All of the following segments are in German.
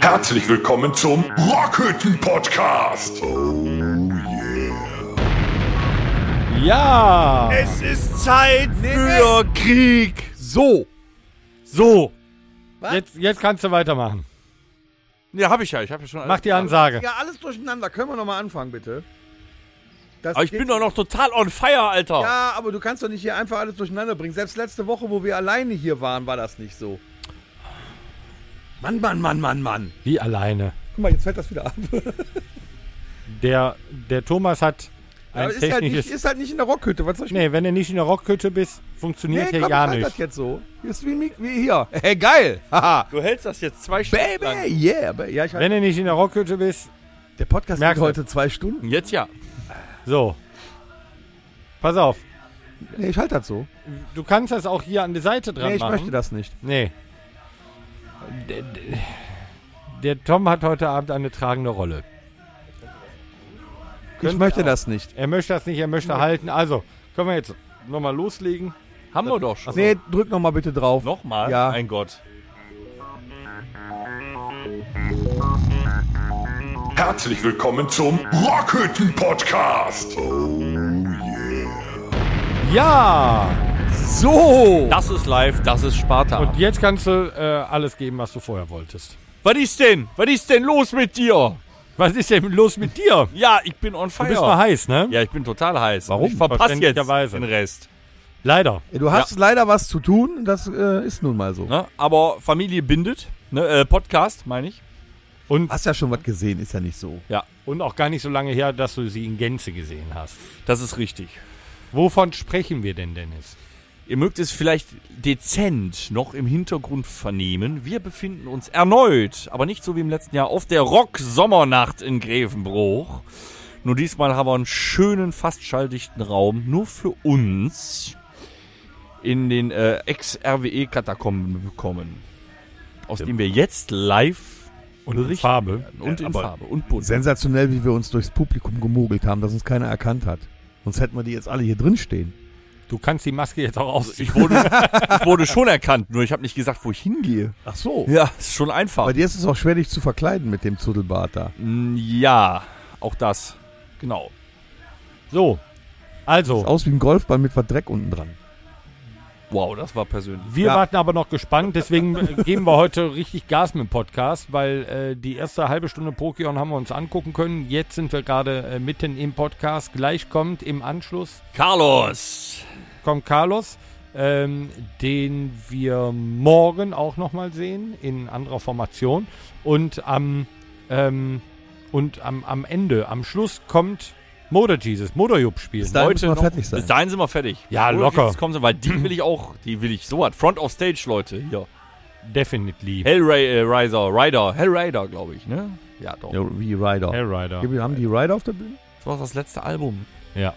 Herzlich willkommen zum Rockhütten Podcast. Ja! Es ist Zeit für Krieg. So. So. Jetzt, jetzt kannst du weitermachen. Ja, hab ich ja. Ich habe ja schon. Mach die Ansage. Ja, alles durcheinander. Können wir nochmal anfangen, bitte? Das Aber ich bin doch noch total on fire, Alter. Ja, aber du kannst doch nicht hier einfach alles durcheinander bringen. Selbst letzte Woche, wo wir alleine hier waren, war das nicht so. Mann, Mann, Mann, Mann, Mann. Wie alleine. Guck mal, jetzt fällt das wieder ab. Der, der Thomas hat ein Aber ist halt, nicht, ist halt nicht in der Rockhütte. Was soll ich nee, wenn du nicht in der Rockhütte bist, funktioniert hier komm, gar halt nicht. das jetzt so. Hier ist wie, wie hier. Hey, geil. Haha. Du hältst das jetzt zwei Stunden lang. Baby, yeah. ba- Ja, ich halt, Wenn du nicht in der Rockhütte bist, der Podcast du. heute zwei Stunden. Jetzt ja. so. Pass auf. Nee, ich halte das so. Du kannst das auch hier an die Seite dran Nee, ich machen. möchte das nicht. Nee. Der, der- Tom hat heute Abend eine tragende Rolle. Ich möchte das nicht. Er möchte das nicht, er möchte halten. Also, können wir jetzt nochmal loslegen? Haben wir doch schon. Nee, drück noch mal bitte drauf. Nochmal? Ja. Mein Gott. Herzlich willkommen zum Rockhütten Podcast. Ja! So. Das ist live, das ist Sparta. Und jetzt kannst du äh, alles geben, was du vorher wolltest. was ist denn? Was ist denn los mit dir? Was ist denn los mit dir? Ja, ich bin on Du fire. bist mal heiß, ne? Ja, ich bin total heiß. Warum? Ich verpasse jetzt den Rest. Leider. Du hast leider was zu tun. Das äh, ist nun mal so. Ne? Aber Familie bindet. Ne? Äh, Podcast, meine ich. Und, Hast ja schon was gesehen, ist ja nicht so. und auch gar nicht so lange her, dass du sie in Gänze gesehen hast. Das ist richtig. Wovon sprechen wir denn, Dennis? Ihr mögt es vielleicht dezent noch im Hintergrund vernehmen. Wir befinden uns erneut, aber nicht so wie im letzten Jahr, auf der Rock-Sommernacht in Grevenbruch. Nur diesmal haben wir einen schönen, fast schalldichten Raum, nur für uns, in den äh, Ex-RWE-Katakomben bekommen. Aus dem wir jetzt live Und in Farbe. werden. Und in Farbe und bunt. Sensationell, wie wir uns durchs Publikum gemogelt haben, dass uns keiner erkannt hat. Sonst hätten wir die jetzt alle hier drin stehen. Du kannst die Maske jetzt auch ausziehen. Ich wurde, ich wurde schon erkannt, nur ich habe nicht gesagt, wo ich hingehe. Ach so. Ja, ist schon einfach. Bei dir ist es auch schwer, dich zu verkleiden mit dem Zudelbart da. Mm, Ja, auch das. Genau. So. Also, Sieht aus wie ein Golfball mit was Dreck unten dran. Wow, das war persönlich. wir Ja. warten aber noch gespannt, deswegen geben wir heute richtig Gas mit dem Podcast, weil äh, die erste halbe Stunde Pokémon haben wir uns angucken können. Jetzt sind wir gerade äh, mitten im Podcast. Gleich kommt im Anschluss Carlos. kommt Carlos, ähm, den wir morgen auch nochmal sehen, in anderer Formation. Und am, ähm, und am, am Ende, am Schluss kommt Motor Jesus, Motorjup spielen. Bis dahin müssen wir noch- fertig sein. Bis dahin sind wir fertig. Ja, Oder locker. Jetzt kommen sie, weil die will ich auch, die will ich so was. Front of Stage, Leute. Hier. Definitely. Hellraiser, Rider, Hellrider, glaube ich, ne? Ja, doch. Ja, wie Rider. Hellrider. Haben die Rider auf der Bühne? Das war das letzte Album. Ja.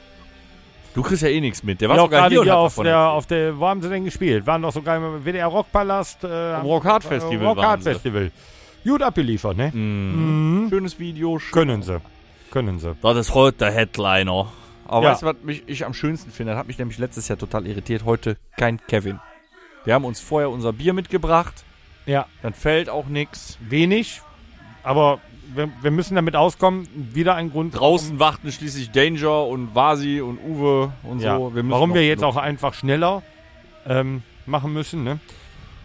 Du kriegst ja eh nichts mit. Der war Ja, auch sogar gerade hier und hier hat auf der, auf der, wo haben sie denn gespielt? Waren doch sogar im WDR Rockpalast. Äh, Am Rock Hard Festival Rock Hard. Festival. Gut abgeliefert, ne? Mhm. Mhm. Schönes Video. schön- Können sie. Können sie. Das ist heute der Headliner. Aber Ja. weißt du, was mich, ich am schönsten finde? Das hat mich nämlich letztes Jahr total irritiert. Heute kein Kevin. Wir haben uns vorher unser Bier mitgebracht. Ja, Dann fällt auch nichts. wenig, aber wir, wir müssen damit auskommen. Wieder ein Grund. Draußen warten schließlich Danger und Vasi und Uwe und Ja. so. Wir Warum wir jetzt auch einfach schneller ähm, machen müssen, ne?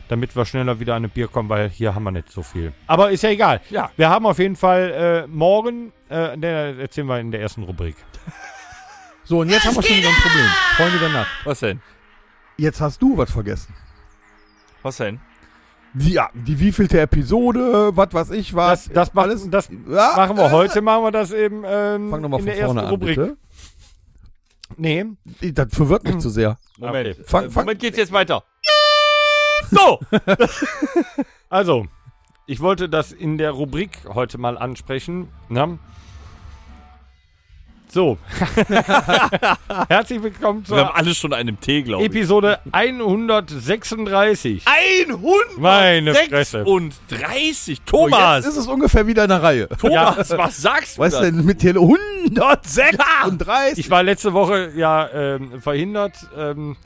Damit wir schneller wieder an ein Bier kommen, weil hier haben wir nicht so viel. Aber ist ja egal. Ja. Wir haben auf jeden Fall äh, morgen, äh, ne, erzählen wir in der ersten Rubrik. So, und jetzt haben wir schon wieder ein Problem. Freunde der Nacht. Was denn? Jetzt hast du was vergessen. Was denn? Die, ja, die wievielte Episode, was weiß ich, was. Das, das, machen, das Ja, machen wir äh, heute, machen wir das eben ähm, Fang nochmal in von der ersten vorne an, Rubrik. bitte. Nee, Das verwirrt mich zu sehr. Moment. Okay. Fang- fang- Moment geht's jetzt weiter. So! also, ich wollte das in der Rubrik heute mal ansprechen. Ne? So. Herzlich willkommen Wir haben zur alles schon einem Tee, glaube ich. Episode 136. 100! Meine Fresse. Und 30. So, Thomas! jetzt ist es ungefähr wieder in der Reihe. Thomas, was sagst du? Da? denn, mit Tele 136? Ich war letzte Woche ja ähm, verhindert. Ähm,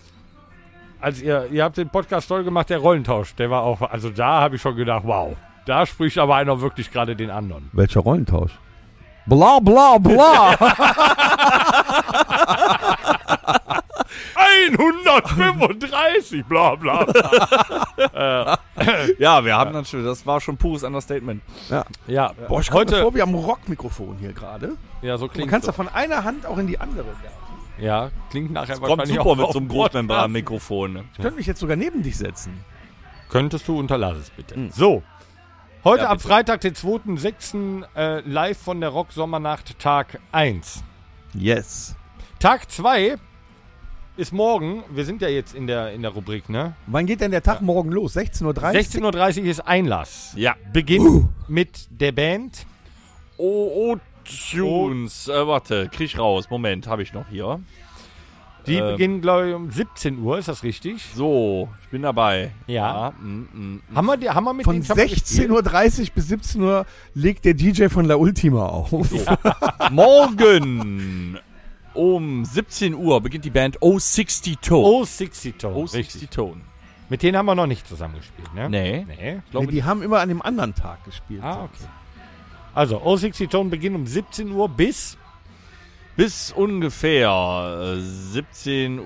als ihr, ihr habt den Podcast toll gemacht, der Rollentausch, der war auch, also da habe ich schon gedacht, wow, da spricht aber einer wirklich gerade den anderen. Welcher Rollentausch? Bla bla bla. 135, bla bla bla. Ja, wir haben natürlich, das war schon pures Understatement. Ja, Boah, ich heute heute, vor, wir haben ein Rockmikrofon hier gerade. ja, so Man klingt kann es so. ja von einer Hand auch in die andere werfen. Ja, klingt nachher Kommt wahrscheinlich super auch mit so einem. Großmembran-Mikrofon. ne? Ich könnte mich jetzt sogar neben dich setzen. Könntest du, unterlass es bitte. Mhm. So. Heute Ja, am bitte. Freitag, den 2.6. Äh, live von der Rock-Sommernacht, Tag 1. Yes. Tag 2 ist morgen. Wir sind ja jetzt in der, in der Rubrik, ne? Wann geht denn der Tag morgen los? 16.30 Uhr? 16.30 Uhr ist Einlass. Ja. Beginn mit der Band. Oh, oh, Tunes. Äh, warte, krieg ich raus. Moment, habe ich noch hier. Die Ähm. beginnen, glaube ich, um 17 Uhr, ist das richtig? So, ich bin dabei. Ja. mm, mm, mm. Haben wir, die, haben wir mit Von denen schon mal gespielt? 16.30 Uhr bis 17 Uhr legt der DJ von La Ultima auf. Morgen um 17 Uhr beginnt die Band O60 Tone. Oh, 60 Tone. O60 Richtig. Tone. Mit denen haben wir noch nicht zusammengespielt, ne? Nee. Nee. Nee, die haben immer an dem anderen Tag gespielt. Ah, okay. Also, O60 Tone beginnt um 17 Uhr bis bis ungefähr äh, 17.30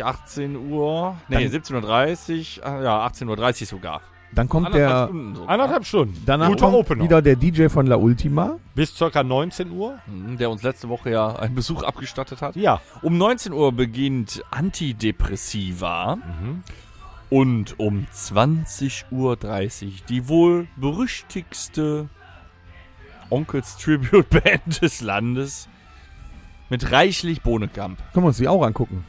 Uhr, 18 Uhr. Nee, Dann- 17.30 Uhr, ah, ja, 18.30 Uhr sogar. Dann kommt Anderthalb der, Stunden sogar. anderthalb Stunden. danach Guter kommt Opener. wieder der DJ von La Ultima. Bis circa 19 Uhr. Mhm, Der uns letzte Woche ja einen Besuch abgestattet hat. Ja. Um 19 Uhr beginnt Antidepressiva. Mhm. Und um 20.30 Uhr die wohl berüchtigste Onkels Tribute Band des Landes mit reichlich Bohnekamp. Können wir uns die auch angucken.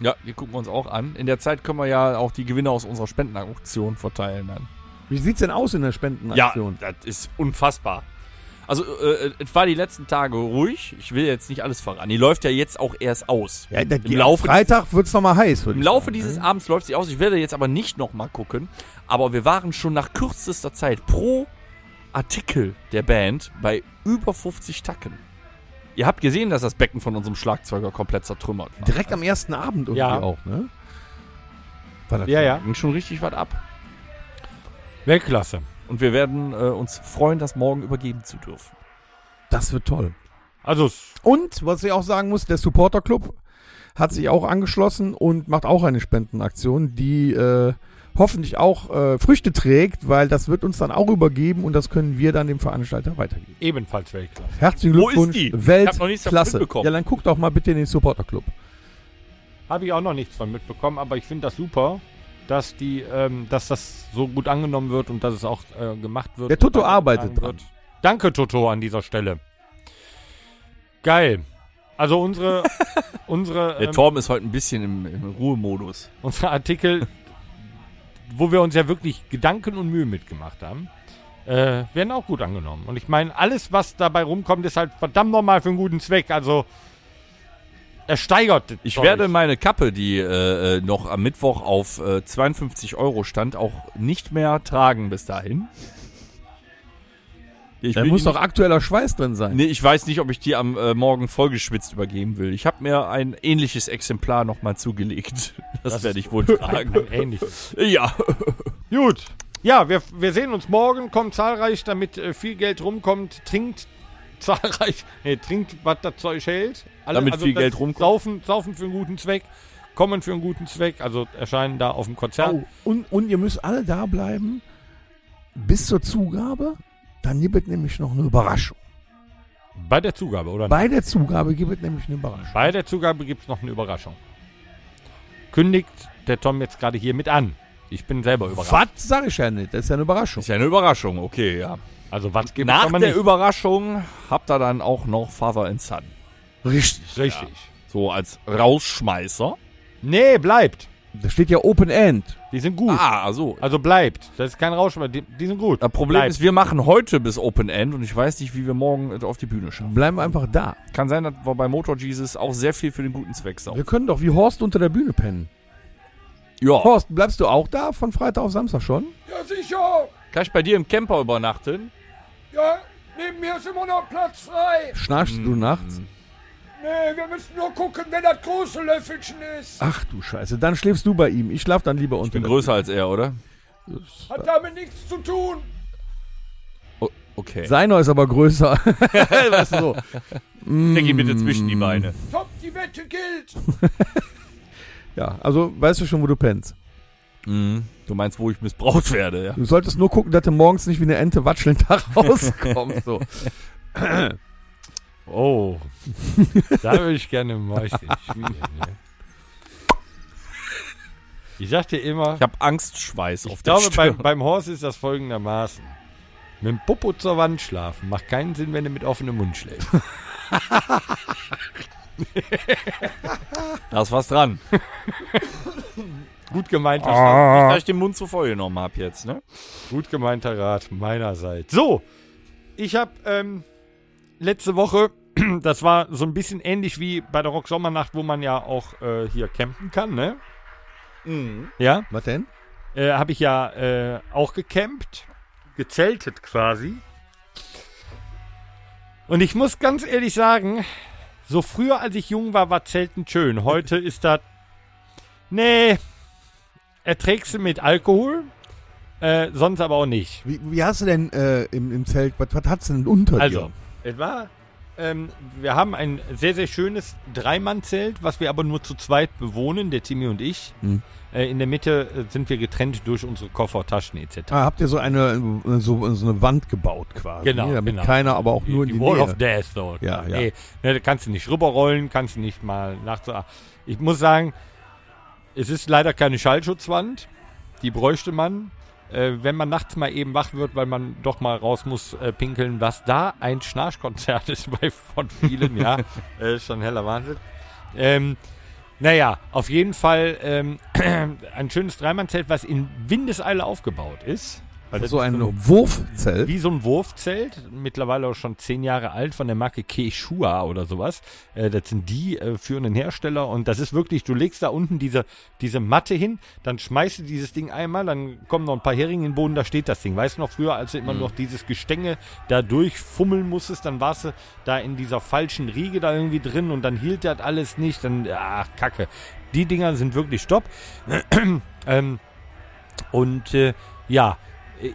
Ja, die gucken wir uns auch an. In der Zeit können wir ja auch die Gewinne aus unserer Spendenauktion verteilen dann. Wie sieht's denn aus in der Spendenaktion? Ja, das ist unfassbar. Also, äh, es war die letzten Tage ruhig. Ich will jetzt nicht alles verraten. Die läuft ja jetzt auch erst aus. Ja, der, Im Laufe Freitag wird's noch mal heiß. Im Laufe sagen, dieses ne? Abends läuft sie aus. Ich werde jetzt aber nicht nochmal gucken. Aber wir waren schon nach kürzester Zeit pro Artikel der Band bei über 50 Tacken. Ihr habt gesehen, dass das Becken von unserem Schlagzeuger komplett zertrümmert war. Direkt am ersten Abend irgendwie Ja. auch, ne? War das Ja, ja. Ging schon richtig was ab. Weltklasse. Und wir werden äh, uns freuen, das morgen übergeben zu dürfen. Das wird toll. Also, Und, was ich auch sagen muss, der Supporter Club hat sich auch angeschlossen und macht auch eine Spendenaktion, die äh, hoffentlich auch äh, Früchte trägt, weil das wird uns dann auch übergeben und das können wir dann dem Veranstalter weitergeben. ebenfalls Weltklasse. Herzlichen Wo ist Glückwunsch, die? Ich hab noch nichts davon Weltklasse. mitbekommen. Ja, dann guck doch mal bitte in den Supporter Club. Habe ich auch noch nichts von mitbekommen, aber ich finde das super, dass die, ähm, dass das so gut angenommen wird und dass es auch äh, gemacht wird. Der Toto arbeitet dran. Danke, Toto, an dieser Stelle. Geil. Also unsere, unsere, Der ähm, Torben ist heute ein bisschen im, im Ruhemodus. unsere Artikel, wo wir uns ja wirklich Gedanken und Mühe mitgemacht haben, äh, werden auch gut angenommen. Und ich meine, alles, was dabei rumkommt, ist halt verdammt nochmal für einen guten Zweck. Also, er steigert Ich Zeug. werde meine Kappe, die äh, äh, noch am Mittwoch auf äh, 52 Euro stand, auch nicht mehr tragen bis dahin. Ich, Da muss doch aktueller Schweiß drin sein. nee, ich weiß nicht, ob ich die am äh, Morgen vollgeschwitzt übergeben will. Ich habe mir ein ähnliches Exemplar nochmal zugelegt. Das, Das werde ich wohl tragen. ein ähnliches. ja. Gut. Ja, wir, wir sehen uns morgen. Kommt zahlreich, damit äh, viel Geld rumkommt. Trinkt zahlreich. Nee, trinkt, was das Zeug hält. Alle, Damit viel das Geld rumkommt. Saufen, saufen für einen guten Zweck. Kommen für einen guten Zweck. Also erscheinen da auf dem Konzert. Oh, und, und ihr müsst alle da bleiben bis zur Zugabe. Dann gibt es nämlich noch eine Überraschung. Bei der Zugabe, oder? Bei der Zugabe gibt es nämlich eine Überraschung. Bei der Zugabe gibt es noch eine Überraschung. Kündigt der Tom jetzt gerade hier mit an. Ich bin selber überrascht. Was sag ich ja nicht? Das ist ja eine Überraschung. Ist ja eine Überraschung, okay, ja. Also was gibt Nach der nicht. Überraschung habt ihr dann auch noch Father and Son. Richtig. Richtig. So als Rausschmeißer. Nee, bleibt. Da steht ja Open End. Die sind gut. Ah, so. Also bleibt. Das ist kein Rausch mehr. Die, die sind gut. Das Problem bleibt. ist, wir machen heute bis Open End und ich weiß nicht, wie wir morgen auf die Bühne schaffen. Bleiben wir einfach da. Kann sein, dass wir bei Motor Jesus auch sehr viel für den guten Zweck Wir saugen. können doch wie Horst unter der Bühne pennen. Ja. Horst, bleibst du auch da von Freitag auf Samstag schon? Ja, sicher. Kann ich bei dir im Camper übernachten? Ja, neben mir ist immer noch Platz frei. Schnarchst Hm. du nachts? Nee, wir müssen nur gucken, wer das große Löffelchen ist. Ach du Scheiße, dann schläfst du bei ihm. Ich schlaf dann lieber Ich unter bin der- größer als er, oder? Hat damit nichts zu tun. O okay. Seiner ist aber größer. weißt du so. Steck ihn bitte zwischen die Beine. Top, die Wette gilt. Ja, also weißt du schon, wo du pennst. Mhm. Du meinst, wo ich missbraucht werde, ja? Du solltest nur gucken, dass du morgens nicht wie eine Ente watschelnd da rauskommst. So. Oh, da würde ich gerne Mäuschen spielen. Ne? Ich sagte immer, Ich habe Angstschweiß auf ich der glaube, beim, Stirn. beim Horst ist das folgendermaßen. Mit dem Popo zur Wand schlafen macht keinen Sinn, wenn du mit offenem Mund schläfst. Da ist was dran. Gut gemeinter, Nicht, dass ich den Mund zu voll genommen habe jetzt, ne? gut gemeinter Rat meinerseits. So, ich habe ähm, letzte Woche, das war so ein bisschen ähnlich wie bei der Rock Sommernacht, wo man ja auch äh, hier campen kann, ne? Ja. Was denn? äh, habe ich ja äh, auch gecampt, gezeltet quasi. Und ich muss ganz ehrlich sagen, so früher als ich jung war, war Zelten schön. Heute ist das, nee, erträgst du mit Alkohol, äh, sonst aber auch nicht. Wie, wie hast du denn äh, im, im Zelt, was, was hast du denn unter Also, dir? Es war, ähm, wir haben ein sehr, sehr schönes Dreimann-Zelt, was wir aber nur zu zweit bewohnen, der Timmy und ich. Hm. Äh, in der Mitte äh, sind wir getrennt durch unsere Koffer, Taschen etc. Ah, habt ihr so eine, so, so eine Wand gebaut quasi? Genau, ne? Damit genau. keiner aber auch nur in die die Wall Nähe. of Death dort. Ja, ja. Nee, ne, da kannst du nicht rüberrollen, kannst du nicht mal nachts. Ich muss sagen, es ist leider keine Schallschutzwand. Die bräuchte man. Äh, wenn man nachts mal eben wach wird, weil man doch mal raus muss äh, pinkeln, was da ein Schnarchkonzert ist bei von vielen, ja, äh, schon heller Wahnsinn. Ähm, naja, auf jeden Fall ähm, ein schönes Dreimannzelt, was in Windeseile aufgebaut ist. Das so ein eine- Wurfzelt. wie so ein Wurfzelt, mittlerweile auch schon zehn Jahre alt, von der Marke Quechua oder sowas. Äh, das sind die äh, führenden Hersteller und das ist wirklich, du legst da unten diese, diese Matte hin, dann schmeißt du dieses Ding einmal, dann kommen noch ein paar Heringe in den Boden, da steht das Ding. Weißt du noch, früher, als du immer noch dieses Gestänge da durchfummeln musstest, dann warst du da in dieser falschen Riege da irgendwie drin und dann hielt das alles nicht, dann, ach, kacke. Die Dinger sind wirklich stopp. ähm, und äh, ja,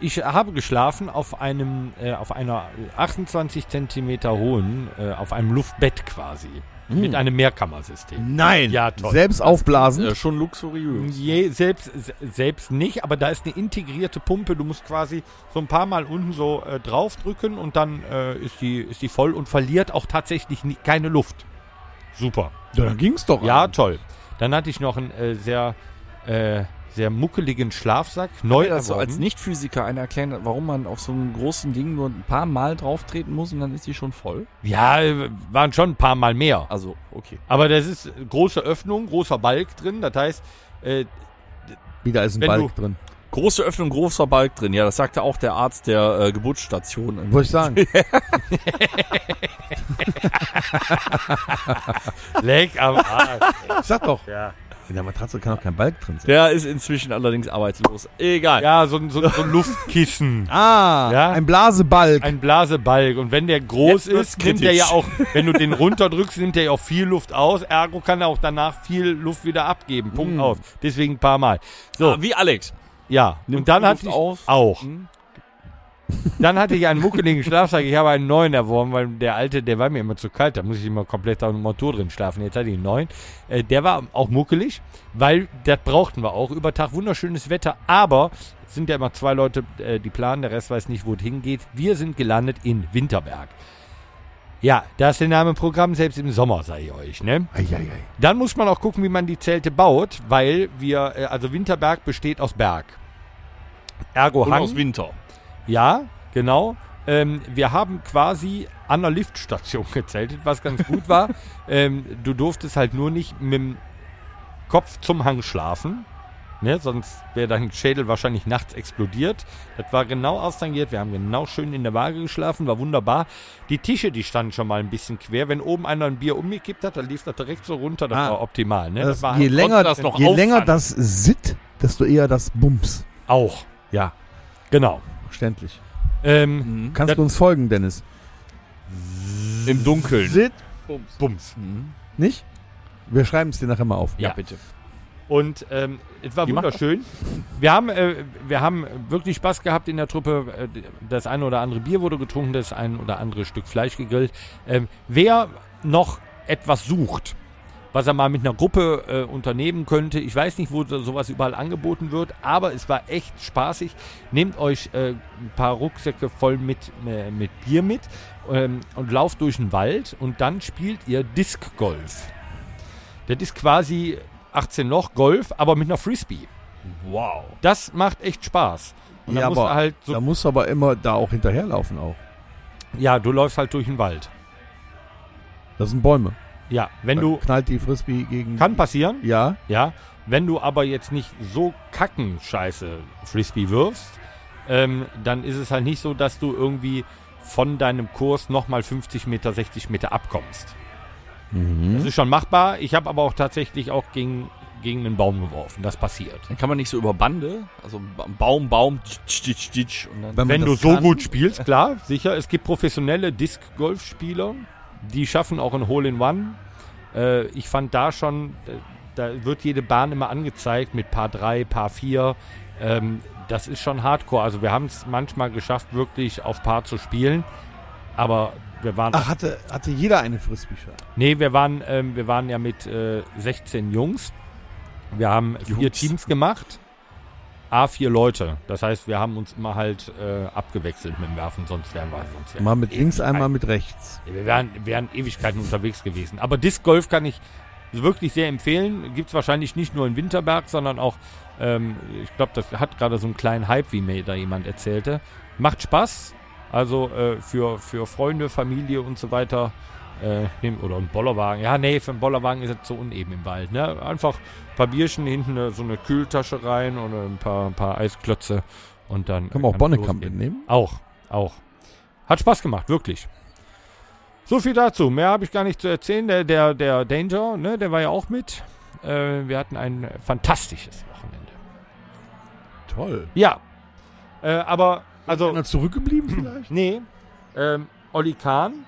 ich habe geschlafen auf einem, äh, auf einer 28 Zentimeter hohen, äh, auf einem Luftbett quasi. Mit einem Mehrkammersystem. Nein. Ja, toll. Selbst aufblasen. Äh, schon luxuriös. Je, selbst, se- selbst nicht, aber da ist eine integrierte Pumpe. Du musst quasi so ein paar Mal unten so äh, draufdrücken und dann äh, ist, die, ist die voll und verliert auch tatsächlich nie, keine Luft. Super. Ja, dann ging's doch. Ja, toll. Dann hatte ich noch einen äh, sehr, äh, sehr muckeligen Schlafsack. Neu Neu also erworben. als Nicht-Physiker einer erklären, warum man auf so einem großen Ding nur ein paar Mal drauf treten muss und dann ist die schon voll? Ja, waren schon ein paar Mal mehr. Also, okay. Aber das ist große Öffnung, großer Balk drin. Das heißt, äh, Wieder ist ein Balk drin. Große Öffnung, großer Balk drin. Ja, das sagte auch der Arzt der äh, Geburtsstation. Wollte ich sagen. leck am Arsch. Sag doch. ja. In der Matratze kann auch kein Balk drin sein. Der ist inzwischen allerdings arbeitslos. Egal. ja, so, ein- so, ein- so ein Luftkissen. Ah, Ja. ein Blasebalk. Ein Blasebalg. Und wenn der groß Jetzt wird's ist, nimmt der ja kritisch. auch, wenn du den runterdrückst, nimmt der ja auch viel Luft aus. Ergo kann er auch danach viel Luft wieder abgeben. Punkt Mm. aus. Deswegen ein paar Mal. So, Ah, wie Alex. ja. Nimmt Und dann Luft ich auf? auch. Hm? Dann hatte ich einen muckeligen Schlafsack. Ich habe einen neuen erworben, weil der alte, der war mir immer zu kalt. Da muss ich immer komplett auf dem Motor drin schlafen. Jetzt hatte ich einen neuen. Äh, der war auch muckelig, weil das brauchten wir auch. Über Tag wunderschönes Wetter, aber es sind ja immer zwei Leute, äh, die planen. Der Rest weiß nicht, wo es hingeht. Wir sind gelandet in Winterberg. Ja, da ist der Name Programm, selbst im Sommer, sage ich euch, ne? Eieiei. Dann muss man auch gucken, wie man die Zelte baut, weil wir, äh, also Winterberg besteht aus Berg. Ergo Und Hang. aus Winter. Ja, genau. Ähm, wir haben quasi an der Liftstation gezeltet, was ganz gut war. ähm, du durftest halt nur nicht mit dem Kopf zum Hang schlafen. Ne, sonst wäre dein Schädel wahrscheinlich nachts explodiert. Das war genau austangiert. Wir haben genau schön in der Waage geschlafen, war wunderbar. Die Tische, die standen schon mal ein bisschen quer. Wenn oben einer ein Bier umgekippt hat, dann lief das direkt so runter. Das Ah. war optimal. Ne? Das, war je halt länger, das noch je länger das Sit, desto eher das Bums. Auch. Ja, Genau. Verständlich. Ähm, Kannst Das- du uns folgen, Dennis? Im Dunkeln. Sit, Bums. Bums. Mhm. Nicht? Wir schreiben es dir nachher mal auf. Ja, Ja. bitte. Und ähm, es war Wie wunderschön. Wir haben, äh, wir haben wirklich Spaß gehabt in der Truppe. Äh, Das eine oder andere Bier wurde getrunken, das ein oder andere Stück Fleisch gegrillt. Ähm, wer noch etwas sucht, was er mal mit einer Gruppe äh, unternehmen könnte, ich weiß nicht, wo so- sowas überall angeboten wird, aber es war echt spaßig. Nehmt euch äh, ein paar Rucksäcke voll mit, äh, mit Bier mit ähm, und lauft durch den Wald und dann spielt ihr Disc Golf. Das ist quasi 18 Loch Golf, aber mit einer Frisbee. Wow. Das macht echt Spaß. Und Ja, aber halt da so, musst du aber immer da auch hinterherlaufen auch. ja, du läufst halt durch den Wald. Das sind Bäume. Ja, wenn Dann du, knallt die Frisbee gegen. kann passieren, Ja. ja, wenn du aber jetzt nicht so kackenscheiße Frisbee wirfst, ähm, dann ist es halt nicht so, dass du irgendwie von deinem Kurs nochmal 50 Meter, 60 Meter abkommst. Das Mhm. ist schon machbar. Ich habe aber auch tatsächlich auch gegen, gegen einen Baum geworfen. Das passiert. Dann kann man nicht so über Bande, also Ba- Baum, Baum, tsch, tsch, tsch, und dann. Wenn Wenn du das so kann- gut spielst, klar, sicher. Es gibt professionelle Disc-Golf-Spieler, die schaffen auch ein Hole-in-One. Äh, ich fand da schon, äh, da wird jede Bahn immer angezeigt mit Paar 3, Paar 4. Ähm, das ist schon hardcore. Also wir haben es manchmal geschafft, wirklich auf Paar zu spielen. Aber wir waren. Ach, hatte, hatte jeder eine Frisbee schon. Nee, wir waren, ähm, wir waren ja mit äh, 16 Jungs. Wir haben vier Jungs. Teams gemacht. A, vier Leute. Das heißt, wir haben uns immer halt äh, abgewechselt mit dem Werfen, sonst wären wir sonst wären Mal mit links, einmal mit rechts. Wir wären, wären Ewigkeiten unterwegs gewesen. Aber Disc Golf kann ich wirklich sehr empfehlen. Gibt es wahrscheinlich nicht nur in Winterberg, sondern auch, ähm, ich glaube, das hat gerade so einen kleinen Hype, wie mir da jemand erzählte. Macht Spaß. Also äh, für, für Freunde, Familie und so weiter. Äh, oder ein Bollerwagen. Ja, nee, für einen Bollerwagen ist es zu uneben im Wald. Ne? Einfach ein paar Bierchen, hinten eine, so eine Kühltasche rein oder ein paar, ein paar Eisklötze. Und dann Kann man auch Bonnekamp mitnehmen? Auch, auch. Hat Spaß gemacht, wirklich. So viel dazu. Mehr habe ich gar nicht zu erzählen. Der, der, der Danger, ne, der war ja auch mit. Äh, wir hatten ein fantastisches Wochenende. Toll. Ja. Äh, aber, also, Einer zurückgeblieben vielleicht? nee. Ähm, Olli Kahn,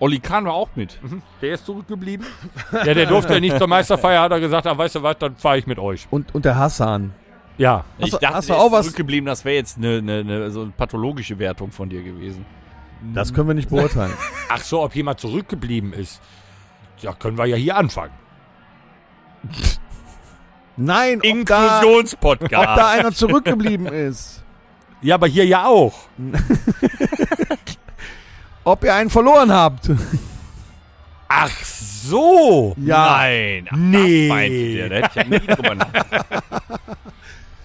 Olli Kahn war auch mit. mhm, der ist zurückgeblieben. ja, der durfte ja nicht zur Meisterfeier, hat er gesagt, ah, weißt du was, dann fahre ich mit euch. Und, und der Hassan. Ja. Ich Hast dachte, hast du der auch ist was- zurückgeblieben, das wäre jetzt eine, eine, eine so eine pathologische Wertung von dir gewesen. Das können wir nicht beurteilen. Ach so, ob jemand zurückgeblieben ist. Ja, können wir ja hier anfangen. Nein, ob da, ob Inklusionspodcast. da einer zurückgeblieben ist. Ja, aber hier ja auch. Ob ihr einen verloren habt. Ach so. Ja. Nein, ach, Nee. meinte der. Da hätte ich nie drüber.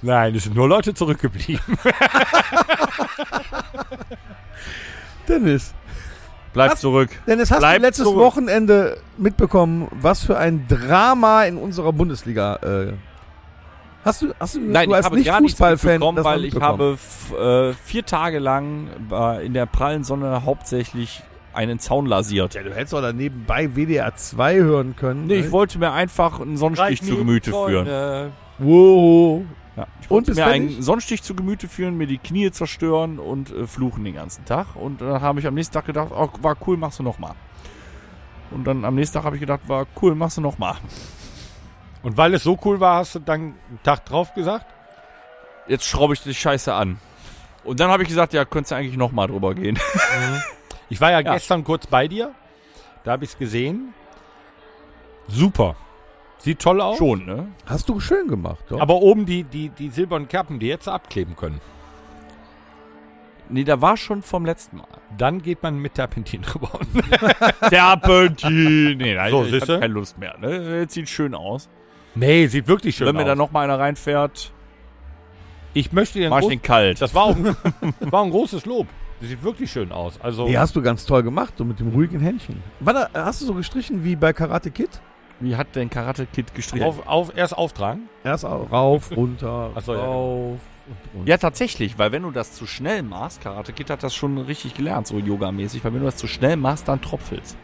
Nein, es sind nur Leute zurückgeblieben. Dennis. Bleib Was? zurück. Dennis, hast Bleib du letztes zurück. Wochenende mitbekommen, was für ein Drama in unserer Bundesliga äh, Hast du, hast du, Nein, du ich als habe gar nichts mal weil ich habe äh, vier Tage lang äh, in der prallen Sonne hauptsächlich einen Zaun lasiert. Ja, du hättest doch da nebenbei WDR 2 hören können. Nee, ne? ich wollte mir einfach einen Sonnenstich zu Gemüte führen. Wow. Ja, ich Und wollte mir fertig? einen Sonnenstich zu Gemüte führen, mir die Knie zerstören und äh, fluchen den ganzen Tag. Und dann habe ich am nächsten Tag gedacht, oh, war cool, machst du nochmal. Und dann am nächsten Tag habe ich gedacht, war cool, machst du nochmal. Und weil es so cool war, hast du dann einen Tag drauf gesagt? Jetzt schraube ich die Scheiße an. Und dann habe ich gesagt, ja, könntest du eigentlich nochmal drüber gehen. Ich war ja, Ja. gestern kurz bei dir. Da habe ich es gesehen. Super. Sieht toll aus. Schon, ne? Hast du schön gemacht, doch. Aber oben die, die, die silbernen Kerpen, die jetzt abkleben können. Nee, da war schon vom letzten Mal. Dann geht man mit Terpentin drüber. Terpentin. Nee, nein, So, ich siehste? hab keine Lust mehr. Ne? Jetzt sieht schön aus. Nee, sieht wirklich schön Wenn mir aus. da noch mal einer reinfährt, ich möchte dir mach ich den kalt. Das war auch ein, war ein großes Lob. Das sieht wirklich schön aus. Also Nee, hast du ganz toll gemacht, so mit dem ruhigen Händchen. Warte, hast du so gestrichen wie bei Karate Kid? Wie hat denn Karate Kid gestrichen? auf, auf, erst auftragen. Erst au- rauf, runter, Ach so, ja, rauf und runter. Ja, tatsächlich, weil wenn du das zu schnell machst, Karate Kid hat das schon richtig gelernt, so yogamäßig, weil wenn du das zu schnell machst, dann tropfelst.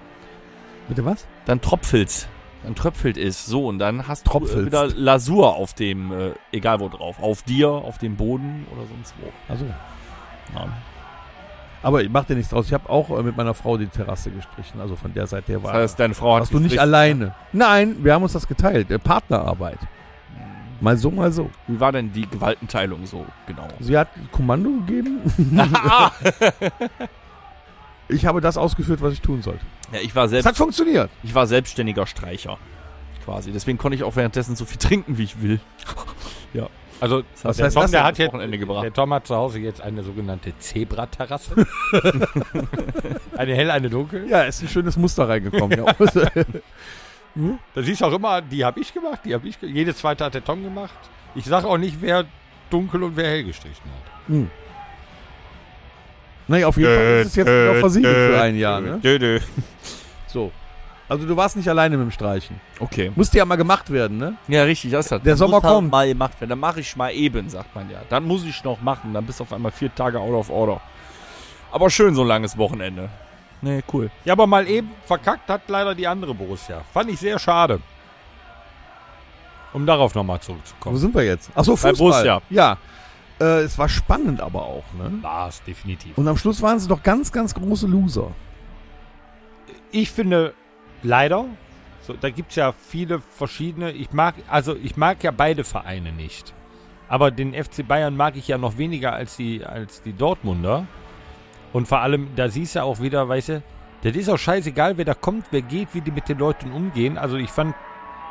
Bitte was? Dann tropfelst. Tröpfelt es. So, und dann hast du äh, Tropfelst. wieder Lasur auf dem, äh, egal wo drauf. Auf dir, auf dem Boden oder sonst wo. Also, Ja. Aber ich mach dir nichts draus. Ich habe auch äh, mit meiner Frau die Terrasse gestrichen. Also von der Seite her war Das heißt, deine Frau hat warst du nicht alleine. Nein, wir haben uns das geteilt. Äh, Partnerarbeit. Mal so, mal so. Wie war denn die Gewaltenteilung so genau? Sie hat Kommando gegeben. ich habe das ausgeführt, was ich tun sollte. Ja, ich war Es selbst hat funktioniert. Ich war selbstständiger Streicher. Quasi. Deswegen konnte ich auch währenddessen so viel trinken, wie ich will. Also, Was der heißt Tom, das der hat jetzt, Wochenende gebracht. der Tom hat zu Hause jetzt eine sogenannte Zebraterrasse. eine hell, eine dunkel. Ja, ist ein schönes Muster reingekommen. ja. Da siehst du auch immer, die habe ich gemacht, die habe ich ge Jede zweite hat der Tom gemacht. Ich sage auch nicht, wer dunkel und wer hell gestrichen hat. hm. Naja, auf jeden Fall ist es jetzt noch versiegelt für ein Jahr. Ne? Dö, dö. So. Also du warst nicht alleine mit dem Streichen. Okay. Musste ja mal gemacht werden, ne? Ja, richtig, das hat. Der Sommer muss halt kommt. mal gemacht werden. Dann mache ich mal eben, sagt man ja. Dann muss ich noch machen. Dann bist du auf einmal vier Tage out of order. Aber schön so ein langes Wochenende. Nee, cool. Ja, aber mal eben verkackt hat leider die andere Borussia. Fand ich sehr schade. Um darauf nochmal Wo zurückzukommen. sind wir jetzt? Achso, Bei Fußball. Borussia. Ja. Äh, es war spannend aber auch, ne? War es definitiv. Und am Schluss waren sie doch ganz, ganz große Loser. ich finde leider, so, da gibt es ja viele verschiedene. Ich mag, also ich mag ja beide Vereine nicht. Aber den FC Bayern mag ich ja noch weniger als die, als die Dortmunder. Und vor allem, da siehst du auch wieder, weißt du, das ist auch scheißegal, wer da kommt, wer geht, wie die mit den Leuten umgehen. Also ich fand,